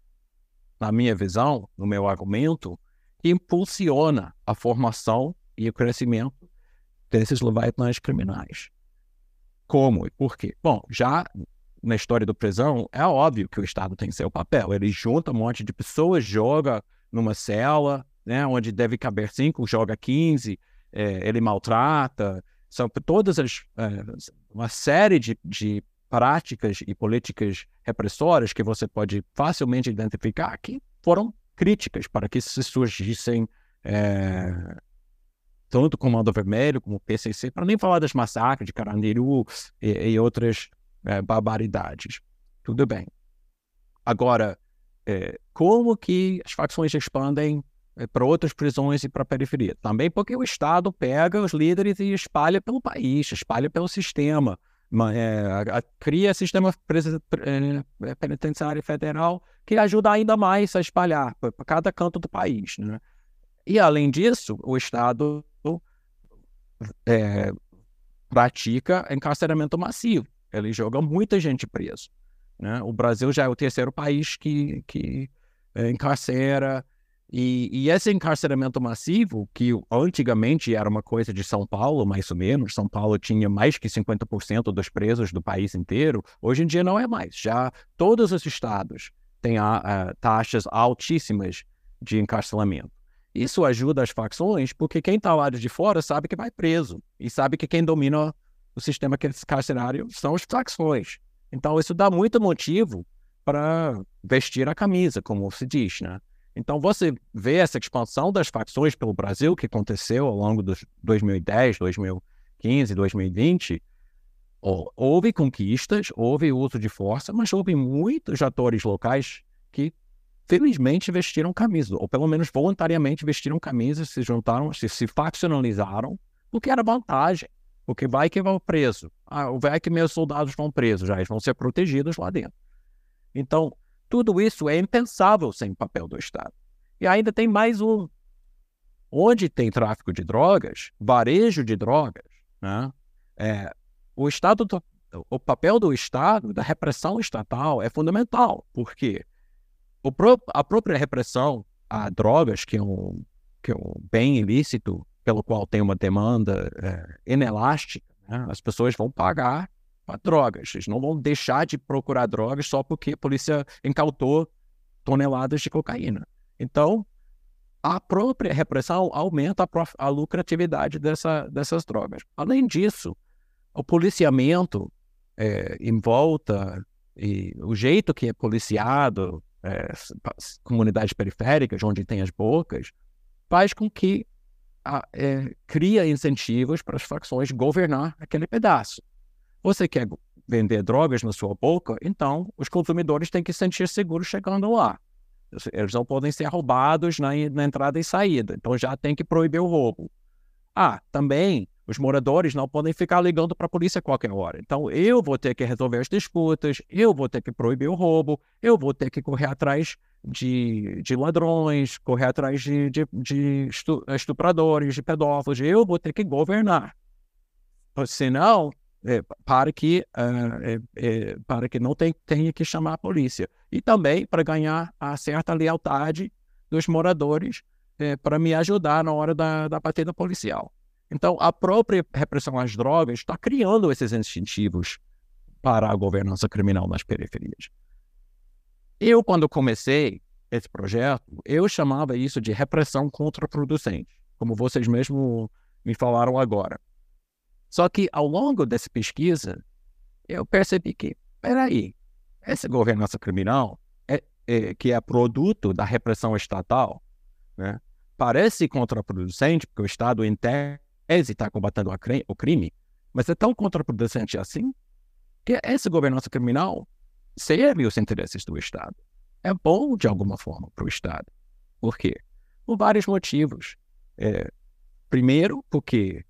na minha visão, no meu argumento, que impulsiona a formação e o crescimento desses leviatãs criminais. Como e por quê? Bom, já na história do prisão, é óbvio que o Estado tem seu papel. Ele junta um monte de pessoas, joga numa cela, né, onde deve caber cinco, joga 15, é, ele maltrata. São todas as. É, uma série de, de práticas e políticas repressoras que você pode facilmente identificar que foram críticas para que se surgissem é, tanto o Comando Vermelho como o PCC, para nem falar das massacres de Carandiru e, e outras é, barbaridades. Tudo bem. Agora, é, como que as facções expandem é, para outras prisões e para a periferia? Também porque o Estado pega os líderes e espalha pelo país, espalha pelo sistema, é, cria sistema é, é, penitenciário federal que ajuda ainda mais a espalhar para cada canto do país. Né? E, além disso, o Estado é, pratica encarceramento massivo. Ele joga muita gente preso. Né? O Brasil já é o terceiro país que, que é, encarcera. E, e, esse encarceramento massivo, que antigamente era uma coisa de São Paulo, mais ou menos, São Paulo tinha mais que 50% dos presos do país inteiro, hoje em dia não é mais. Já todos os estados têm a, a, taxas altíssimas de encarceramento. Isso ajuda as facções, porque quem está lá de fora sabe que vai preso e sabe que quem domina o sistema carcerário são as facções. Então, isso dá muito motivo para vestir a camisa, como se diz, né? Então, você vê essa expansão das facções pelo Brasil que aconteceu ao longo dos 2010, 2015, 2020. Houve conquistas, houve uso de força, mas houve muitos atores locais que, felizmente, vestiram camisa, ou pelo menos voluntariamente vestiram camisa, se juntaram, se, se faccionalizaram, porque era vantagem. Porque vai que vão preso. Ah, vai que meus soldados vão presos, já eles vão ser protegidos lá dentro. Então, tudo isso é impensável sem o papel do Estado. E ainda tem mais um. Onde tem tráfico de drogas, varejo de drogas, né? é, o Estado, o papel do Estado, da repressão estatal é fundamental, porque o a própria repressão a drogas, que é um, que é um bem ilícito, pelo qual tem uma demanda é, inelástica, né? as pessoas vão pagar para drogas. Eles não vão deixar de procurar drogas só porque a polícia incautou toneladas de cocaína. Então, a própria repressão aumenta a, a lucratividade dessa, dessas drogas. Além disso, o policiamento é, em volta e o jeito que é policiado, é, comunidades periféricas, onde tem as bocas, faz com que é, cria incentivos para as facções governar aquele pedaço. Você quer vender drogas na sua boca? Então, os consumidores têm que se sentir seguros chegando lá. Eles não podem ser roubados na, na entrada e saída. Então, já tem que proibir o roubo. Ah, também os moradores não podem ficar ligando para a polícia a qualquer hora. Então, eu vou ter que resolver as disputas, eu vou ter que proibir o roubo, eu vou ter que correr atrás de, de ladrões, correr atrás de, de, de estupradores, de pedófilos, eu vou ter que governar. Senão, é, para que uh, é, para que não tenha que chamar a polícia e também para ganhar a certa lealdade dos moradores é, para me ajudar na hora da, da batida policial. Então, a própria repressão às drogas está criando esses incentivos para a governança criminal nas periferias. Eu, quando comecei esse projeto, eu chamava isso de repressão contraproducente, como vocês mesmos me falaram agora. Só que, ao longo dessa pesquisa, eu percebi que, peraí, essa governança criminal, é, é, que é produto da repressão estatal, né, parece contraproducente, porque o Estado, em tese, está combatendo o crime, mas é tão contraproducente assim que essa governança criminal serve os interesses do Estado. É bom, de alguma forma, para o Estado. Por quê? Por vários motivos. É, primeiro, porque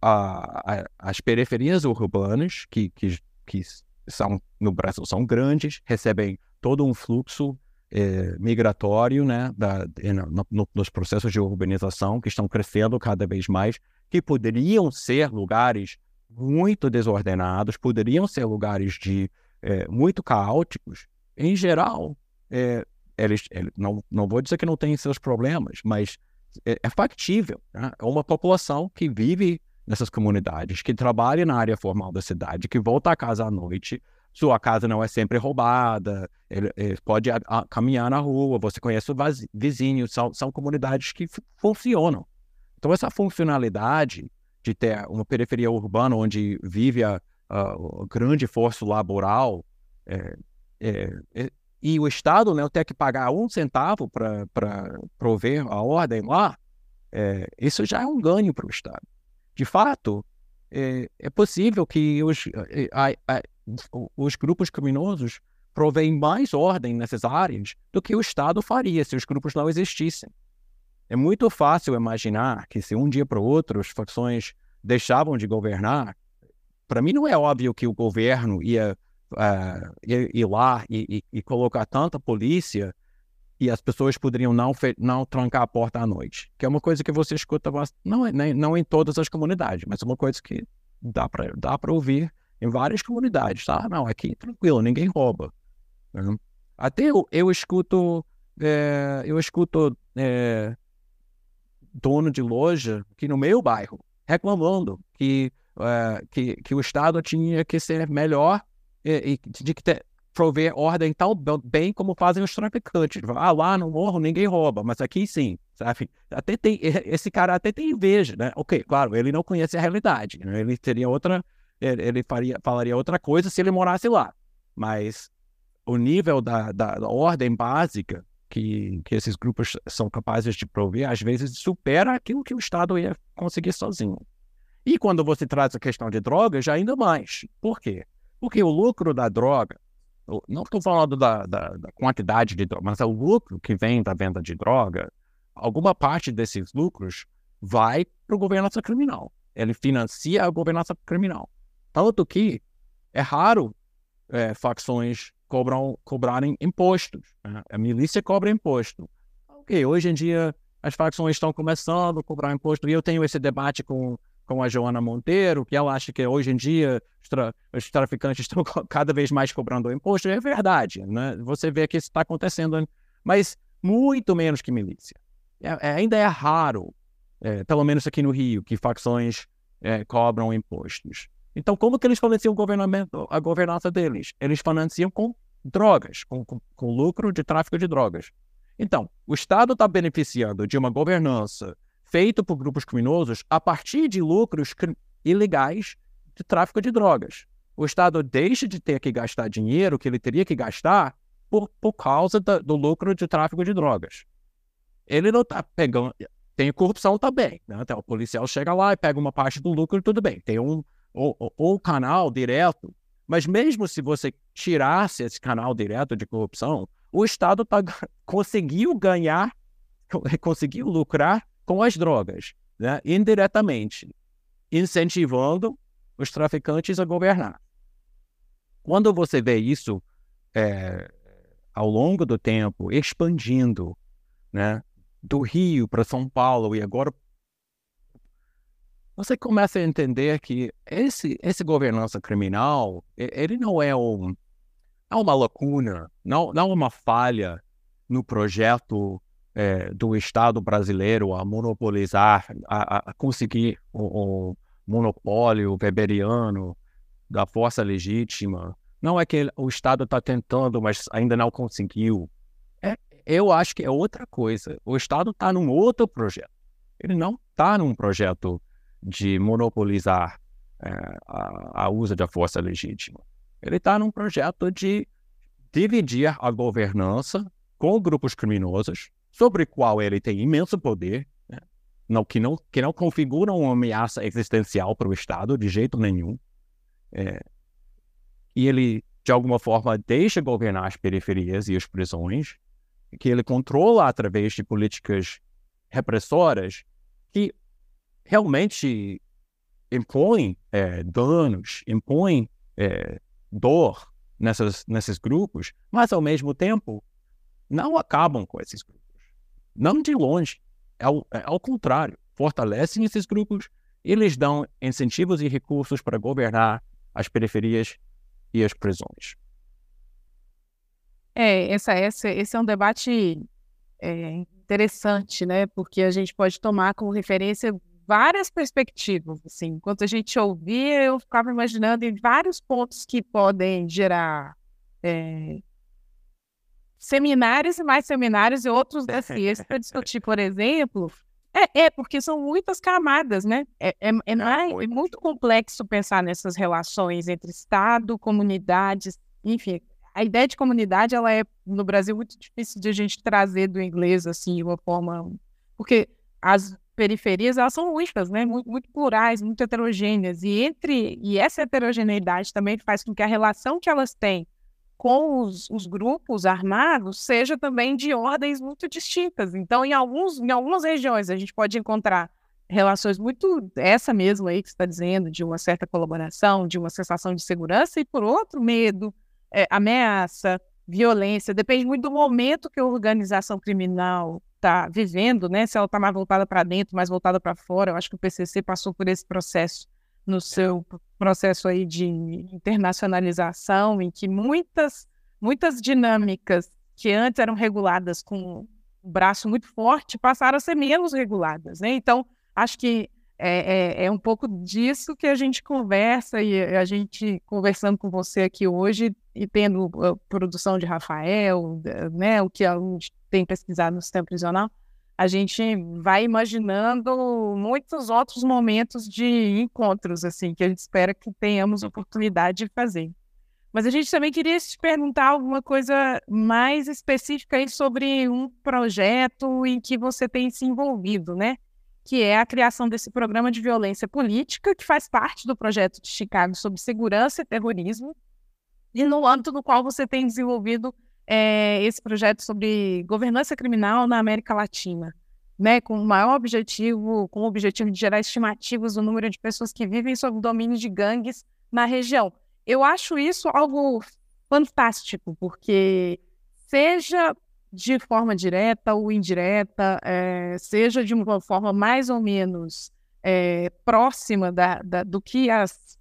a, a, as periferias urbanas, que, que, que são no Brasil são grandes, recebem todo um fluxo é, migratório né, da, no, no, nos processos de urbanização que estão crescendo cada vez mais, que poderiam ser lugares muito desordenados, poderiam ser lugares de é, muito caóticos. Em geral, é, eles, não, não vou dizer que não tem seus problemas, mas é, é factível. Né? É uma população que vive nessas comunidades, que trabalha na área formal da cidade, que volta a casa à noite, sua casa não é sempre roubada, ele, ele pode a, a, caminhar na rua, você conhece o vizinho, são, são comunidades que funcionam. Então, essa funcionalidade de ter uma periferia urbana onde vive a, a, grande força laboral é, é, é, e o Estado né, ter que pagar um centavo para prover a ordem lá, é, isso já é um ganho para o Estado. De fato, é, é possível que os, a, os grupos criminosos provêm mais ordem nessas áreas do que o Estado faria se os grupos não existissem. É muito fácil imaginar que se um dia para o outro as facções deixavam de governar, para mim não é óbvio que o governo ia, uh, ir, ir, lá e, e, e, colocar tanta polícia e as pessoas poderiam não, não trancar a porta à noite, que é uma coisa que você escuta não, é, não em todas as comunidades, mas é uma coisa que dá para dá ouvir em várias comunidades, tá? Não, aqui tranquilo, ninguém rouba. Né? Até eu, eu escuto, é, eu escuto é, dono de loja aqui no meu bairro reclamando que, é, que, que o Estado tinha que ser melhor e, e de que ter, prover ordem tão bem como fazem os traficantes. Ah, lá no morro ninguém rouba, mas aqui sim, sabe? Até tem, esse cara até tem inveja, né? Ok, claro, ele não conhece a realidade, né? ele teria outra ele faria, falaria outra coisa se ele morasse lá. Mas o nível da, da, da ordem básica que, que esses grupos são capazes de prover, às vezes supera aquilo que o Estado ia conseguir sozinho. E quando você traz a questão de drogas, ainda mais. Por quê? Porque o lucro da droga, não estou falando da, da, da, quantidade de droga, mas é o lucro que vem da venda de droga, alguma parte desses lucros vai para o governança criminal. Ele financia a governança criminal. Tanto que é raro é, facções cobram, cobrarem impostos. Né? A milícia cobra imposto. Ok, hoje em dia as facções estão começando a cobrar imposto e eu tenho esse debate com, com a Joana Monteiro, que ela acha que hoje em dia os, tra os traficantes estão cada vez mais cobrando imposto. É verdade, né? Você vê que isso está acontecendo, mas muito menos que milícia. É, é, ainda é raro, é, pelo menos aqui no Rio, que facções é, cobram impostos. Então, como que eles financiam a governança deles? Eles financiam com drogas, com, com, com lucro de tráfico de drogas. Então, o Estado está beneficiando de uma governança feita por grupos criminosos a partir de lucros ilegais de tráfico de drogas. O Estado deixa de ter que gastar dinheiro que ele teria que gastar por, por causa da, do lucro de tráfico de drogas. Ele não está pegando. Tem corrupção também. Né? Então, o policial chega lá e pega uma parte do lucro, tudo bem. Tem um, ou, ou, canal direto, mas mesmo se você tirasse esse canal direto de corrupção, o Estado tá, conseguiu ganhar, conseguiu lucrar com as drogas, né? indiretamente, incentivando os traficantes a governar. Quando você vê isso é, ao longo do tempo expandindo, né, do Rio para São Paulo e agora você começa a entender que esse, esse governança criminal, ele não é um, é uma lacuna, não, não é uma falha no projeto é, do Estado brasileiro a monopolizar, a, a conseguir o, o, monopólio weberiano da força legítima. Não é que o Estado está tentando, mas ainda não conseguiu. É, eu acho que é outra coisa. O Estado está num outro projeto. Ele não está num projeto de monopolizar é, a, a uso da força legítima. Ele está num projeto de dividir a governança com grupos criminosos, sobre o qual ele tem imenso poder, né? não, que, não, que não configura uma ameaça existencial para o Estado de jeito nenhum. É, e ele, de alguma forma, deixa governar as periferias e as prisões, que ele controla através de políticas repressoras realmente impõem é, danos, impõem é, dor nessas, nesses grupos, mas ao mesmo tempo não acabam com esses grupos. Não de longe. Ao, é ao contrário, fortalecem esses grupos e lhes dão incentivos e recursos para governar as periferias e as prisões. É, essa, essa, esse é um debate é, interessante, né? Porque a gente pode tomar como referência várias perspectivas. Assim, enquanto a gente ouvia, eu ficava imaginando em vários pontos que podem gerar é, seminários e mais seminários e outros dossiês para discutir, por exemplo. É, é, porque são muitas camadas, né? É, é, é, é muito complexo pensar nessas relações entre Estado, comunidades, enfim. A ideia de comunidade, ela é, no Brasil, muito difícil de a gente trazer do inglês, assim, uma forma... Porque as periferias, elas são únicas, né? Muito, muito, plurais, muito heterogêneas. E entre e essa heterogeneidade também faz com que a relação que elas têm com os, os, grupos armados seja também de ordens muito distintas. Então, em, alguns, em algumas regiões, a gente pode encontrar relações muito essa mesmo aí que está dizendo, de uma certa colaboração, de uma sensação de segurança, e por outro, medo, é, ameaça, violência, depende muito do momento que a organização criminal está vivendo, né? Se ela está mais voltada para dentro, mais voltada para fora. Eu acho que o PCC passou por esse processo no seu processo aí de internacionalização, em que muitas muitas dinâmicas que antes eram reguladas com um braço muito forte passaram a ser menos reguladas, né? Então acho que é, é, é, um pouco disso que a gente conversa e a gente conversando com você aqui hoje e tendo a produção de Rafael, né, o que a gente tem pesquisado no sistema prisional, a gente vai imaginando muitos outros momentos de encontros, assim, que a gente espera que tenhamos oportunidade de fazer. Mas a gente também queria te perguntar alguma coisa mais específica aí sobre um projeto em que você tem se envolvido, né? Que é a criação desse programa de violência política, que faz parte do projeto de Chicago sobre segurança e terrorismo, e no âmbito do qual você tem desenvolvido é, esse projeto sobre governança criminal na América Latina, né, com o maior objetivo, com o objetivo de gerar estimativas do número de pessoas que vivem sob o domínio de gangues na região. Eu acho isso algo fantástico, porque seja de forma direta ou indireta, é, seja de uma forma mais ou menos é, próxima da, da, do que as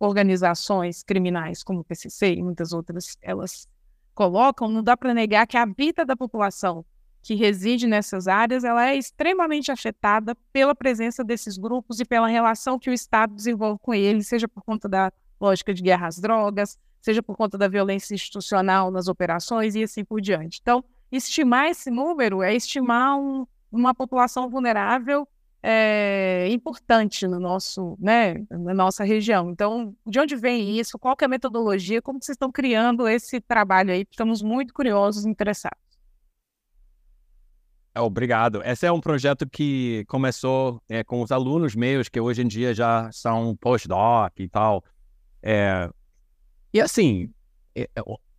organizações criminais, como o PCC e muitas outras, elas colocam, não dá para negar que a vida da população que reside nessas áreas, ela é extremamente afetada pela presença desses grupos e pela relação que o Estado desenvolve com eles, seja por conta da lógica de guerra às drogas, seja por conta da violência institucional nas operações e assim por diante. Então, estimar esse número é estimar um, uma população vulnerável é, importante no nosso, né, na nossa região. Então, de onde vem isso? Qual é a metodologia? Como vocês estão criando esse trabalho aí? Estamos muito curiosos e interessados. É, obrigado. Esse é um projeto que começou é, com os alunos meus, que hoje em dia já são postdoc e tal. É, e assim, é,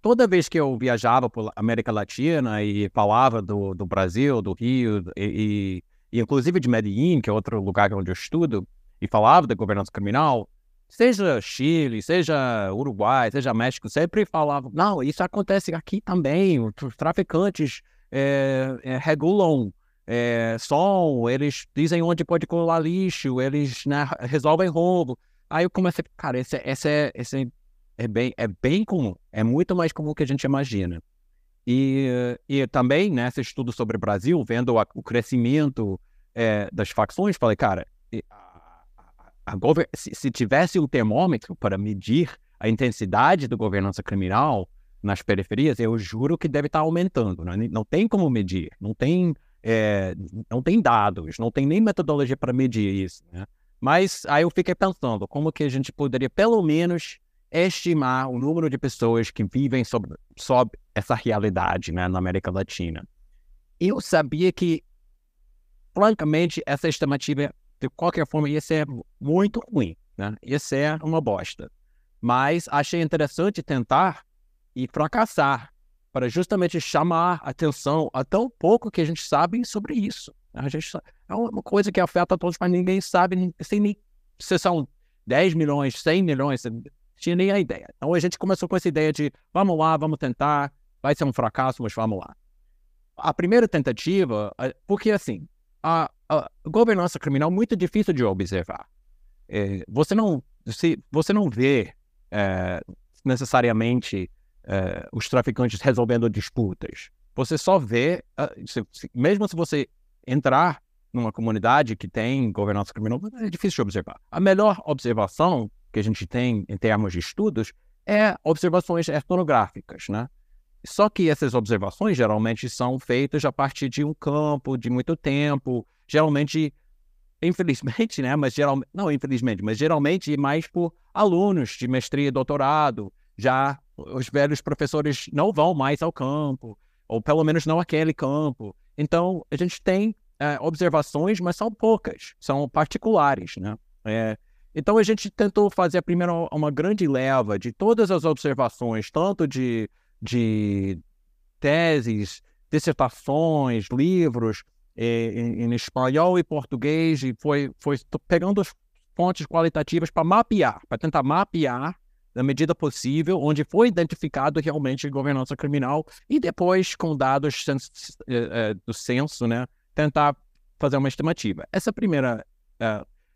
toda vez que eu viajava por América Latina e falava do, do Brasil, do Rio, e, e, e, inclusive de Medellín, que é outro lugar onde eu estudo, e falava da governança criminal, seja Chile, seja Uruguai, seja México, sempre falavam, não, isso acontece aqui também, os traficantes é, é, regulam é, som, eles dizem onde pode colar lixo, eles né, resolvem roubo. Aí eu comecei, cara, esse, esse, é, esse é bem, é bem comum, é muito mais comum que a gente imagina. E, e também, nesse estudo sobre o Brasil, vendo a, o crescimento é, das facções, falei, cara, a, a, se, se, tivesse um termômetro para medir a intensidade da governança criminal nas periferias, eu juro que deve estar aumentando. Né? Não tem como medir, não tem, é, não tem dados, não tem nem metodologia para medir isso. Né? Mas aí eu fiquei pensando, como que a gente poderia, pelo menos, estimar o número de pessoas que vivem sob, sob essa realidade né, na América Latina. eu sabia que, francamente, essa estimativa, de qualquer forma, ia ser muito ruim, né? Ia ser uma bosta. Mas achei interessante tentar e fracassar para justamente chamar atenção a tão pouco que a gente sabe sobre isso. A gente é uma coisa que afeta todos, mas ninguém sabe, sem se são 10 milhões, 100 milhões, tinha nem a ideia. Então a gente começou com essa ideia de vamos lá, vamos tentar, vai ser um fracasso, mas vamos lá. A primeira tentativa, porque assim, a, a governança criminal é muito difícil de observar. É, você não se você não vê é, necessariamente é, os traficantes resolvendo disputas. Você só vê, se, se, mesmo se você entrar numa comunidade que tem governança criminal, é difícil de observar. A melhor observação que a gente tem em termos de estudos é observações etnográficas, né? Só que essas observações geralmente são feitas a partir de um campo de muito tempo, geralmente, infelizmente, né? Mas geralmente, não infelizmente, mas geralmente mais por alunos de mestria e doutorado. Já os velhos professores não vão mais ao campo, ou pelo menos não aquele campo. Então, a gente tem é, observações, mas são poucas, são particulares, né? É, então, a gente tentou fazer a primeira uma grande leva de todas as observações, tanto de, de teses, dissertações, livros, é, em, em, espanhol e português, e foi, foi pegando as fontes qualitativas para mapear, para tentar mapear na medida possível, onde foi identificado realmente governança criminal, e depois, com dados é, é, do censo, né, tentar fazer uma estimativa. Essa primeira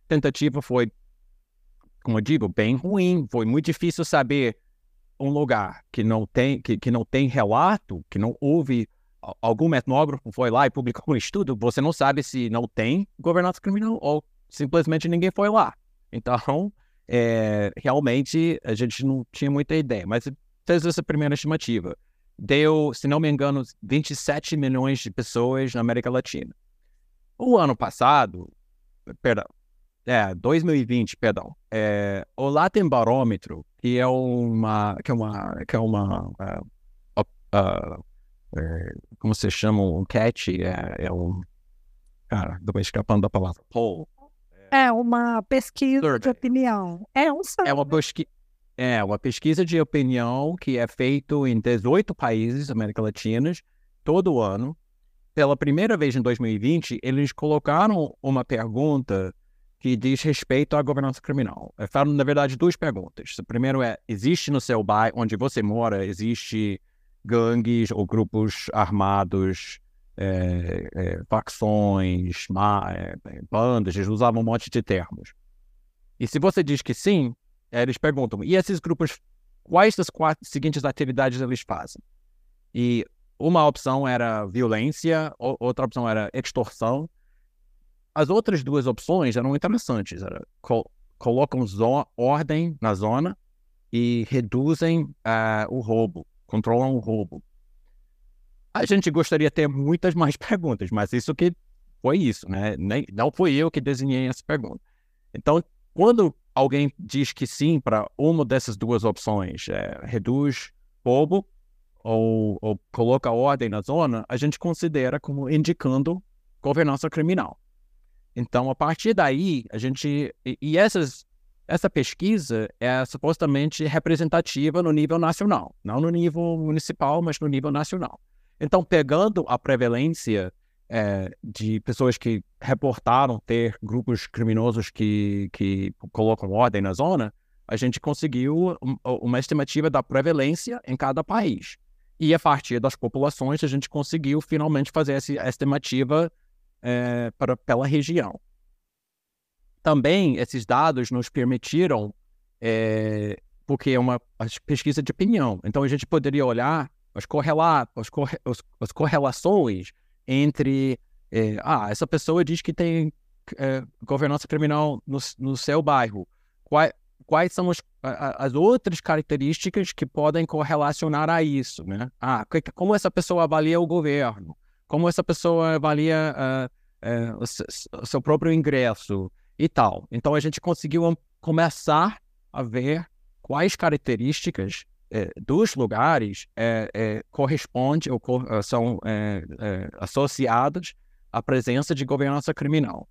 tentativa foi, como eu digo, bem ruim. Foi muito difícil saber um lugar que não tem, que, que não tem relato, que não houve algum etnógrafo foi lá e publicou um estudo, você não sabe se não tem governança criminal ou simplesmente ninguém foi lá. Então, é, realmente, a gente não tinha muita ideia, mas fez essa primeira estimativa deu, se não me engano, 27 milhões de pessoas na América Latina. O ano passado, perdão, é, 2020, perdão, é, o Latin Barômetro, que é uma, que é uma, que é uma, uh, uh, uh, como se chama, um catch, é, é um, cara, estou escapando da palavra, poll. É uma pesquisa survey. de opinião. É um survey. É uma pesquisa é, uma pesquisa de opinião que é feita em 18 países da América Latina, todo ano. Pela primeira vez em 2020, eles colocaram uma pergunta que diz respeito à governança criminal. Eu falo, na verdade, duas perguntas. O primeiro é, existe no seu bairro, onde você mora, existe gangues ou grupos armados, é, é, facções, é, bandas, eles usavam um monte de termos. E se você diz que sim, eles perguntam, e esses grupos, quais das quatro seguintes atividades eles fazem? E uma opção era violência, outra opção era extorsão. As outras duas opções eram interessantes. Era, col colocam ordem na zona e reduzem uh, o roubo, controlam o roubo. A gente gostaria de ter muitas mais perguntas, mas isso que foi isso, né? Nem, não fui eu que desenhei essa pergunta. Então, quando alguém diz que sim para uma dessas duas opções, é, reduz roubo ou, ou coloca ordem na zona, a gente considera como indicando governança criminal. Então, a partir daí, a gente. E, essas, essa pesquisa é supostamente representativa no nível nacional, não no nível municipal, mas no nível nacional. Então, pegando a prevalência é, de pessoas que reportaram ter grupos criminosos que, que colocam ordem na zona, a gente conseguiu uma estimativa da prevalência em cada país. E a partir das populações, a gente conseguiu finalmente fazer essa estimativa é, para, pela região. Também esses dados nos permitiram, é, porque é uma pesquisa de opinião, então a gente poderia olhar corre as correlações entre é, ah, essa pessoa diz que tem é, governança criminal no, no seu bairro. Quais, quais são as, as outras características que podem correlacionar a isso, né? Ah, como essa pessoa avalia o governo? Como essa pessoa avalia uh, uh, o, seu próprio ingresso e tal. Então a gente conseguiu começar a ver quais características é, dos lugares é, é, corresponde ou co são é, é, associados à presença de governança criminal.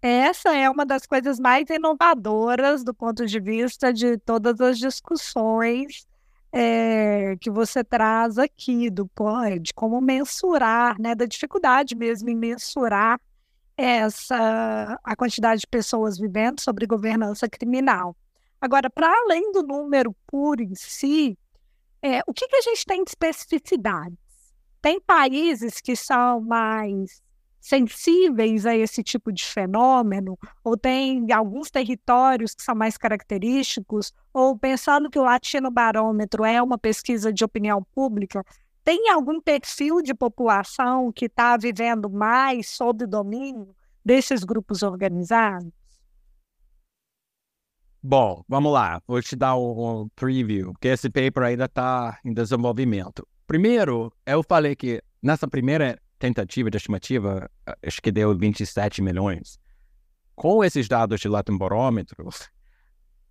Essa é uma das coisas mais inovadoras do ponto de vista de todas as discussões é, que você traz aqui, do, de como mensurar, né, da dificuldade mesmo em mensurar essa a quantidade de pessoas vivendo sobre governança criminal. Agora, para além do número puro em si, é, o que, que a gente tem de especificidades? Tem países que são mais sensíveis a esse tipo de fenômeno, ou tem alguns territórios que são mais característicos, ou pensando que o Latino Barômetro é uma pesquisa de opinião pública, tem algum perfil de população que está vivendo mais sob domínio desses grupos organizados? Bom, vamos lá. Vou te dar um, um preview, porque esse paper ainda está em desenvolvimento. Primeiro, eu falei que nessa primeira tentativa de estimativa, acho que deu 27 milhões. Com esses dados de Latin Barómetro,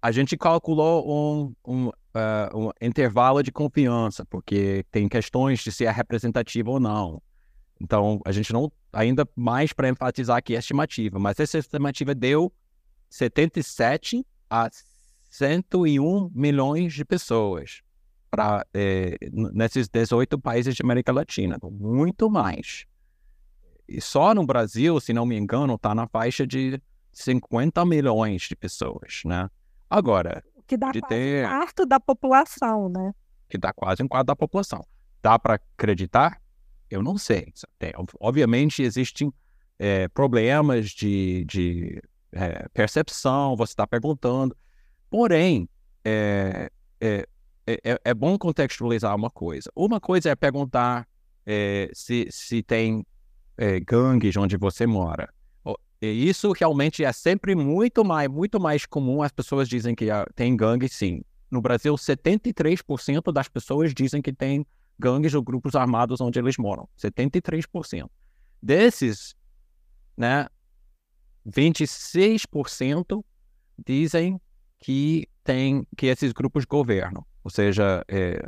a gente calculou um, um, uh, um, intervalo de confiança, porque tem questões de se é representativo ou não. Então, a gente não, ainda mais para enfatizar aqui a estimativa, mas essa estimativa deu 77 a 101 milhões de pessoas para é, nesses 18 países de América Latina, muito mais. E só no Brasil, se não me engano, está na faixa de 50 milhões de pessoas, né? Agora, que dá quase ter... um quarto da população, né? Que dá quase um quarto da população. Dá para acreditar? Eu não sei. obviamente existem é, problemas de, de é, percepção, você está perguntando. Porém, é, é é, é, bom contextualizar uma coisa. Uma coisa é perguntar é, se, se tem é, gangues onde você mora. E isso realmente é sempre muito mais, muito mais comum. As pessoas dizem que ah, tem gangues, sim. No Brasil, 73% das pessoas dizem que tem gangues ou grupos armados onde eles moram. 73%. Desses, né, 26% dizem que tem que esses grupos governam ou seja, é,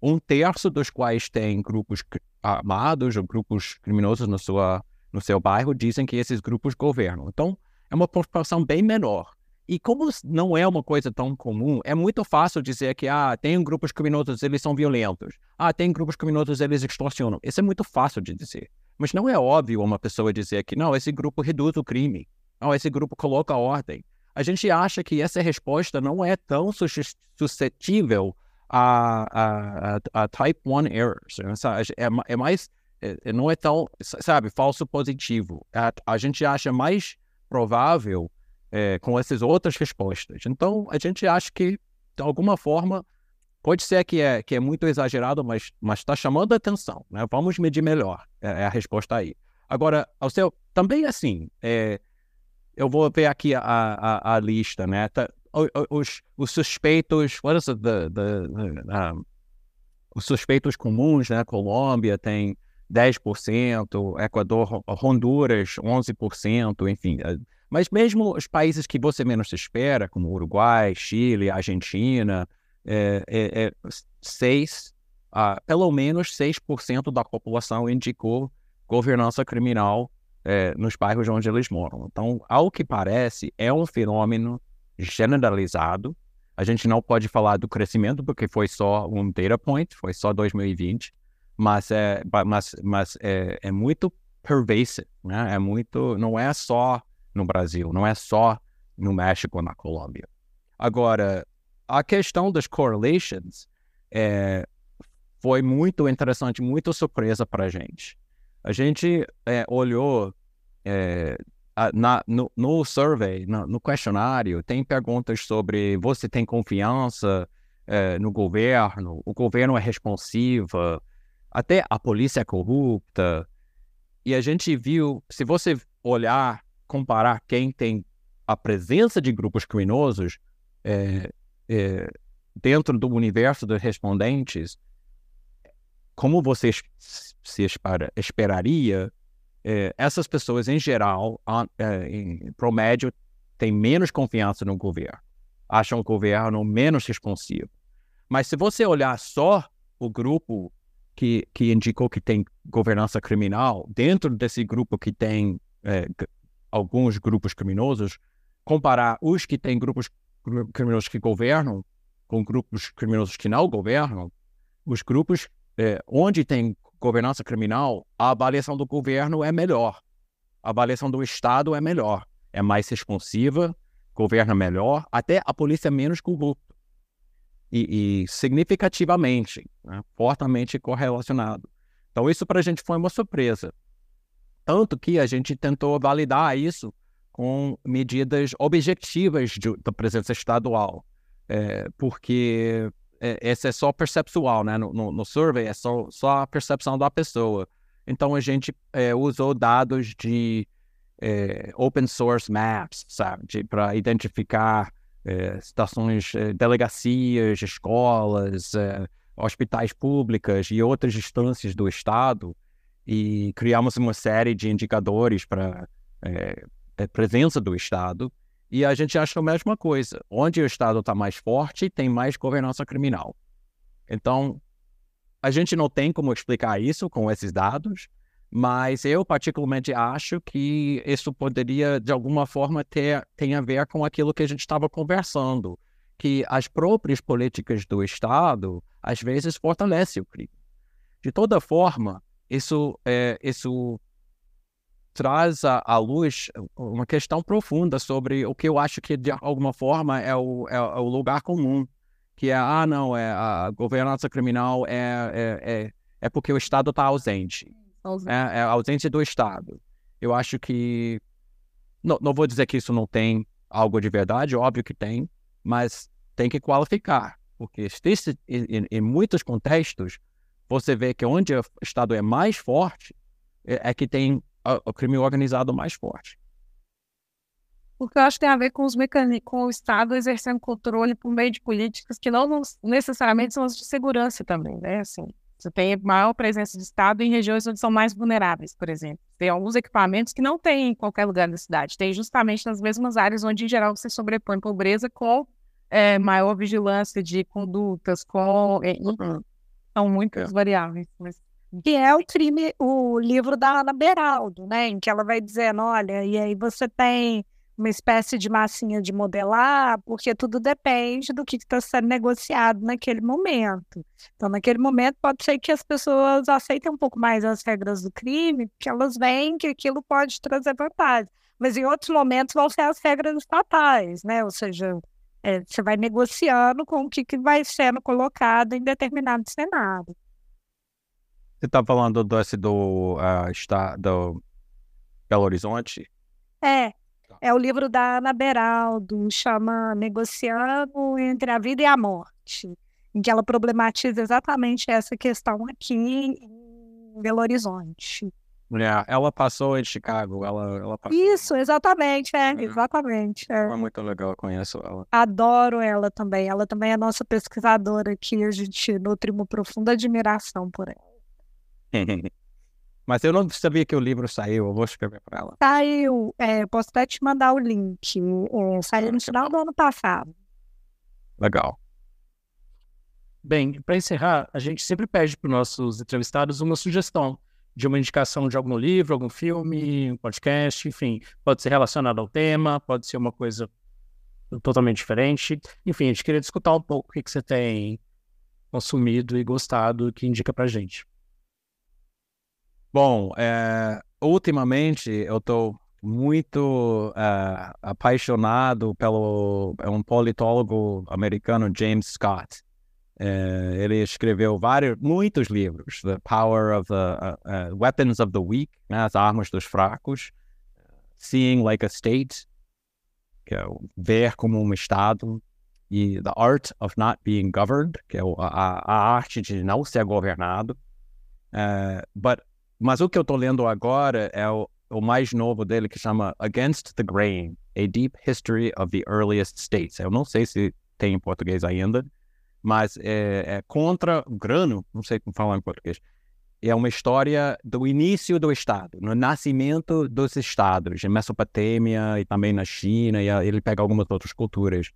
um terço dos quais tem grupos armados ou grupos criminosos no, sua, no seu bairro dizem que esses grupos governam. Então, é uma proporção bem menor. E como não é uma coisa tão comum, é muito fácil dizer que ah, tem grupos criminosos, eles são violentos. Ah, tem grupos criminosos, eles extorsionam. Isso é muito fácil de dizer. Mas não é óbvio uma pessoa dizer que não, esse grupo reduz o crime. Não, esse grupo coloca ordem a gente acha que essa resposta não é tão suscetível a, a, a, a type 1 errors. Né? É, é mais, é, é, não é tão, sabe, falso positivo. A, a gente acha mais provável é, com essas outras respostas. Então, a gente acha que, de alguma forma, pode ser que é, que é muito exagerado, mas está chamando a atenção. Né? Vamos medir melhor, é, é, a resposta aí. Agora, ao seu, também assim, é, eu vou ver aqui a, a, a lista, né? Tá, os, os suspeitos, what is it, the, the, um, os suspeitos comuns, né? Colômbia tem 10%, Equador, Honduras 11%, enfim. Eh, mas mesmo os países que você menos espera, como Uruguai, Chile, Argentina, é, é, é 6, ah, pelo menos 6% da população indicou governança criminal é, nos bairros onde eles moram. Então, ao que parece, é um fenômeno generalizado. A gente não pode falar do crescimento porque foi só um data point, foi só 2020, mas é, mas, mas é, é muito pervasive, né? É muito, não é só no Brasil, não é só no México ou na Colômbia. Agora, a questão das correlations é, foi muito interessante, muito surpresa para a gente. A gente é, olhou é, na, no, no, survey, no, no, questionário, tem perguntas sobre você tem confiança é, no governo, o governo é responsivo, até a polícia é corrupta. E a gente viu, se você olhar, comparar quem tem a presença de grupos criminosos é, é, dentro do universo dos respondentes, como você se espera, esperaria, é, essas pessoas, em geral, é, em promédio, têm menos confiança no governo. acham o governo menos responsivo. Mas se você olhar só o grupo que, que indicou que tem governança criminal, dentro desse grupo que tem é, alguns grupos criminosos, comparar os que têm grupos criminosos que governam com grupos criminosos que não governam, os grupos é, onde tem governança criminal, a avaliação do governo é melhor. A avaliação do Estado é melhor. É mais responsiva, governa melhor, até a polícia é menos corrupta. E, e significativamente, né, fortemente correlacionado. Então, isso para a gente foi uma surpresa. Tanto que a gente tentou validar isso com medidas objetivas de, da presença estadual, é, porque é, esse é só perceptual, né? No, no, no, survey é só, só a percepção da pessoa. Então a gente é, usou dados de é, open source maps, sabe, para identificar é, estações, é, delegacias, escolas, hospitais públicas e outras instâncias do Estado e criamos uma série de indicadores para é, presença do Estado, e a gente acha a mesma coisa. Onde o Estado está mais forte, tem mais governança criminal. Então, a gente não tem como explicar isso com esses dados, mas eu particularmente acho que isso poderia, de alguma forma, ter tem a ver com aquilo que a gente estava conversando, que as próprias políticas do Estado, às vezes, fortalecem o crime. De toda forma, isso, é, isso traz à, luz uma questão profunda sobre o que eu acho que, de alguma forma, é o, é, é o lugar comum, que é, ah, não, é, a governança criminal é, é, é, é porque o Estado está ausente. É, é ausente do Estado. Eu acho que. Não, não vou dizer que isso não tem algo de verdade, óbvio que tem, mas tem que qualificar. Porque em, em muitos contextos, você vê que onde o Estado é mais forte, é, é que tem o crime organizado mais forte. Porque eu acho que tem a ver com, os mecanismos, com o Estado exercendo controle por meio de políticas que não, necessariamente são as de segurança também, né? Assim, você tem maior presença de Estado em regiões onde são mais vulneráveis, por exemplo. Tem alguns equipamentos que não tem em qualquer lugar da cidade. Tem justamente nas mesmas áreas onde, em geral, você sobrepõe pobreza com é, maior vigilância de condutas, com... É, são muitas é. variáveis. Mas que é o crime, o livro da Ana Beraldo, né? Em que ela vai dizendo, olha, e aí você tem uma espécie de massinha de modelar, porque tudo depende do que está sendo negociado naquele momento. Então, naquele momento, pode ser que as pessoas aceitem um pouco mais as regras do crime, porque elas veem que aquilo pode trazer vantagem. Mas em outros momentos vão ser as regras estatais, né? Ou seja, é, você vai negociando com o que, que vai sendo colocado em determinado cenário. Você está falando desse do, uh, está, do Belo Horizonte? É, tá. é o livro da Ana Beraldo, chama Negociando entre a Vida e a Morte, em que ela problematiza exatamente essa questão aqui em Belo Horizonte. É, ela passou em Chicago, ela, ela passou. Isso, exatamente, é, é. exatamente. É. é muito legal, eu conheço ela. Adoro ela também, ela também é nossa pesquisadora aqui, a gente nutre uma profunda admiração por ela. Mas eu não sabia que o livro saiu, eu vou escrever para ela. Saiu, é, posso até te mandar o link. É, saiu no final do ano passado. Legal. Bem, para encerrar, a gente sempre pede para os nossos entrevistados uma sugestão de uma indicação de algum livro, algum filme, um podcast, enfim, pode ser relacionado ao tema, pode ser uma coisa totalmente diferente. Enfim, a gente queria discutir um pouco o que, que você tem consumido e gostado que indica para gente. Bom, é, ultimamente eu estou muito uh, apaixonado pelo é um politólogo americano James Scott. É, ele escreveu vários, muitos livros, The Power of the uh, uh, Weapons of the Weak, né, as armas dos fracos, Seeing Like a State, que é o ver como um estado, e The Art of Not Being Governed, que é a, a arte de não ser governado. Uh, but mas o que eu estou lendo agora é o, o, mais novo dele, que chama Against the Grain, A Deep History of the Earliest States. Eu não sei se tem em português ainda, mas é, é contra o grano, não sei como falar em português. É uma história do início do Estado, no nascimento dos Estados, em Mesopotâmia e também na China, e ele pega algumas outras culturas.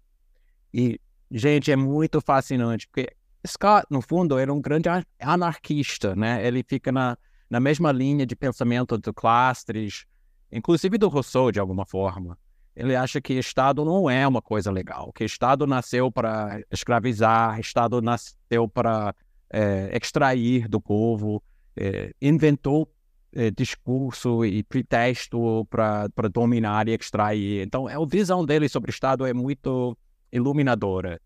E, gente, é muito fascinante, porque Scott, no fundo, era um grande anarquista, né? Ele fica na, na mesma linha de pensamento do Clastres, inclusive do Rousseau, de alguma forma. Ele acha que Estado não é uma coisa legal, que Estado nasceu para escravizar, Estado nasceu para é, extrair do povo, é, inventou é, discurso e pretexto para dominar e extrair. Então, a visão dele sobre Estado é muito iluminadora.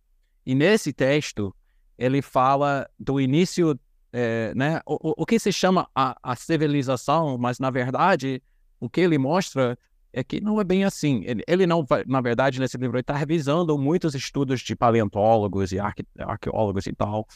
E nesse texto, ele fala do início, é, né, o, o que se chama a, a civilização, mas na verdade o que ele mostra é que não é bem assim. Ele, ele não, na verdade, nesse livro, ele está revisando muitos estudos de paleontólogos e arque, arqueólogos e tal.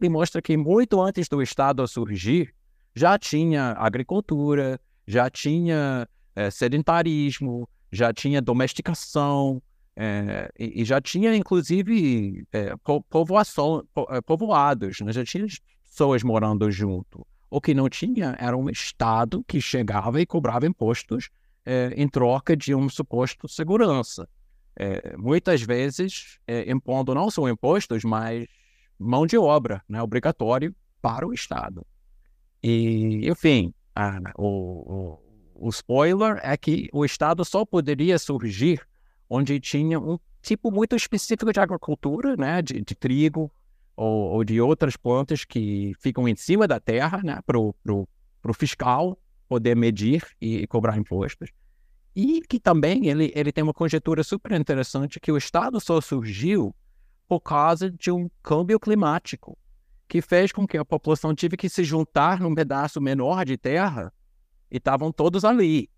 Ele mostra que muito antes do Estado surgir, já tinha agricultura, já tinha é, sedentarismo, já tinha domesticação, é, e, e, já tinha, inclusive, é, povoação, po, povoados, né? já tinha pessoas morando junto. O que não tinha era um Estado que chegava e cobrava impostos é, em troca de um suposto segurança. É, muitas vezes impondo não só impostos, mas mão de obra né, obrigatório para o Estado. E, enfim, a, o, o, o spoiler é que o Estado só poderia surgir onde tinha um tipo muito específico de agricultura, né, de, de trigo ou, ou, de outras plantas que ficam em cima da terra, né, para o fiscal poder medir e, e, cobrar impostos. E que também ele, ele tem uma conjectura super interessante que o Estado só surgiu por causa de um câmbio climático, que fez com que a população tive que se juntar num pedaço menor de terra e estavam todos ali.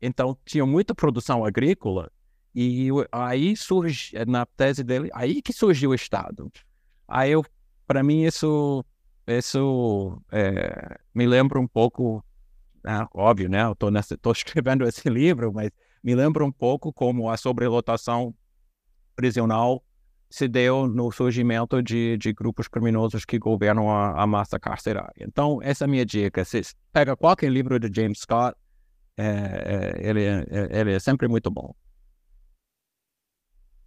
Então, tinha muita produção agrícola e aí surge, na tese dele, aí que surgiu o Estado. Aí eu, para mim, isso, isso é, me lembra um pouco, né, óbvio, né? Eu estou escrevendo esse livro, mas me lembra um pouco como a sobrelotação prisional se deu no surgimento de, de grupos criminosos que governam a, a, massa carcerária. Então, essa é a minha dica. Se pega qualquer livro de James Scott, é, é, ele, é, ele é sempre muito bom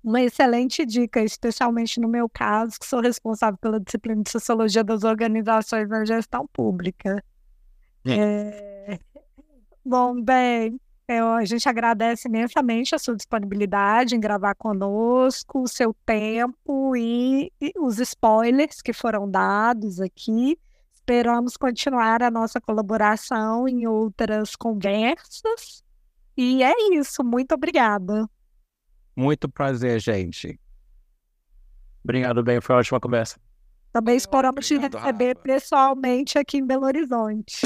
uma excelente dica, especialmente no meu caso, que sou responsável pela disciplina de Sociologia das Organizações na Gestão Pública. É. É... Bom, bem, eu, a gente agradece imensamente a sua disponibilidade em gravar conosco, o seu tempo e, e os spoilers que foram dados aqui. Esperamos continuar a nossa colaboração em outras conversas. E é isso, muito obrigada. Muito prazer, gente. Obrigado, bem. Foi uma ótima conversa. Também esperamos te receber Rafa. pessoalmente aqui em Belo Horizonte.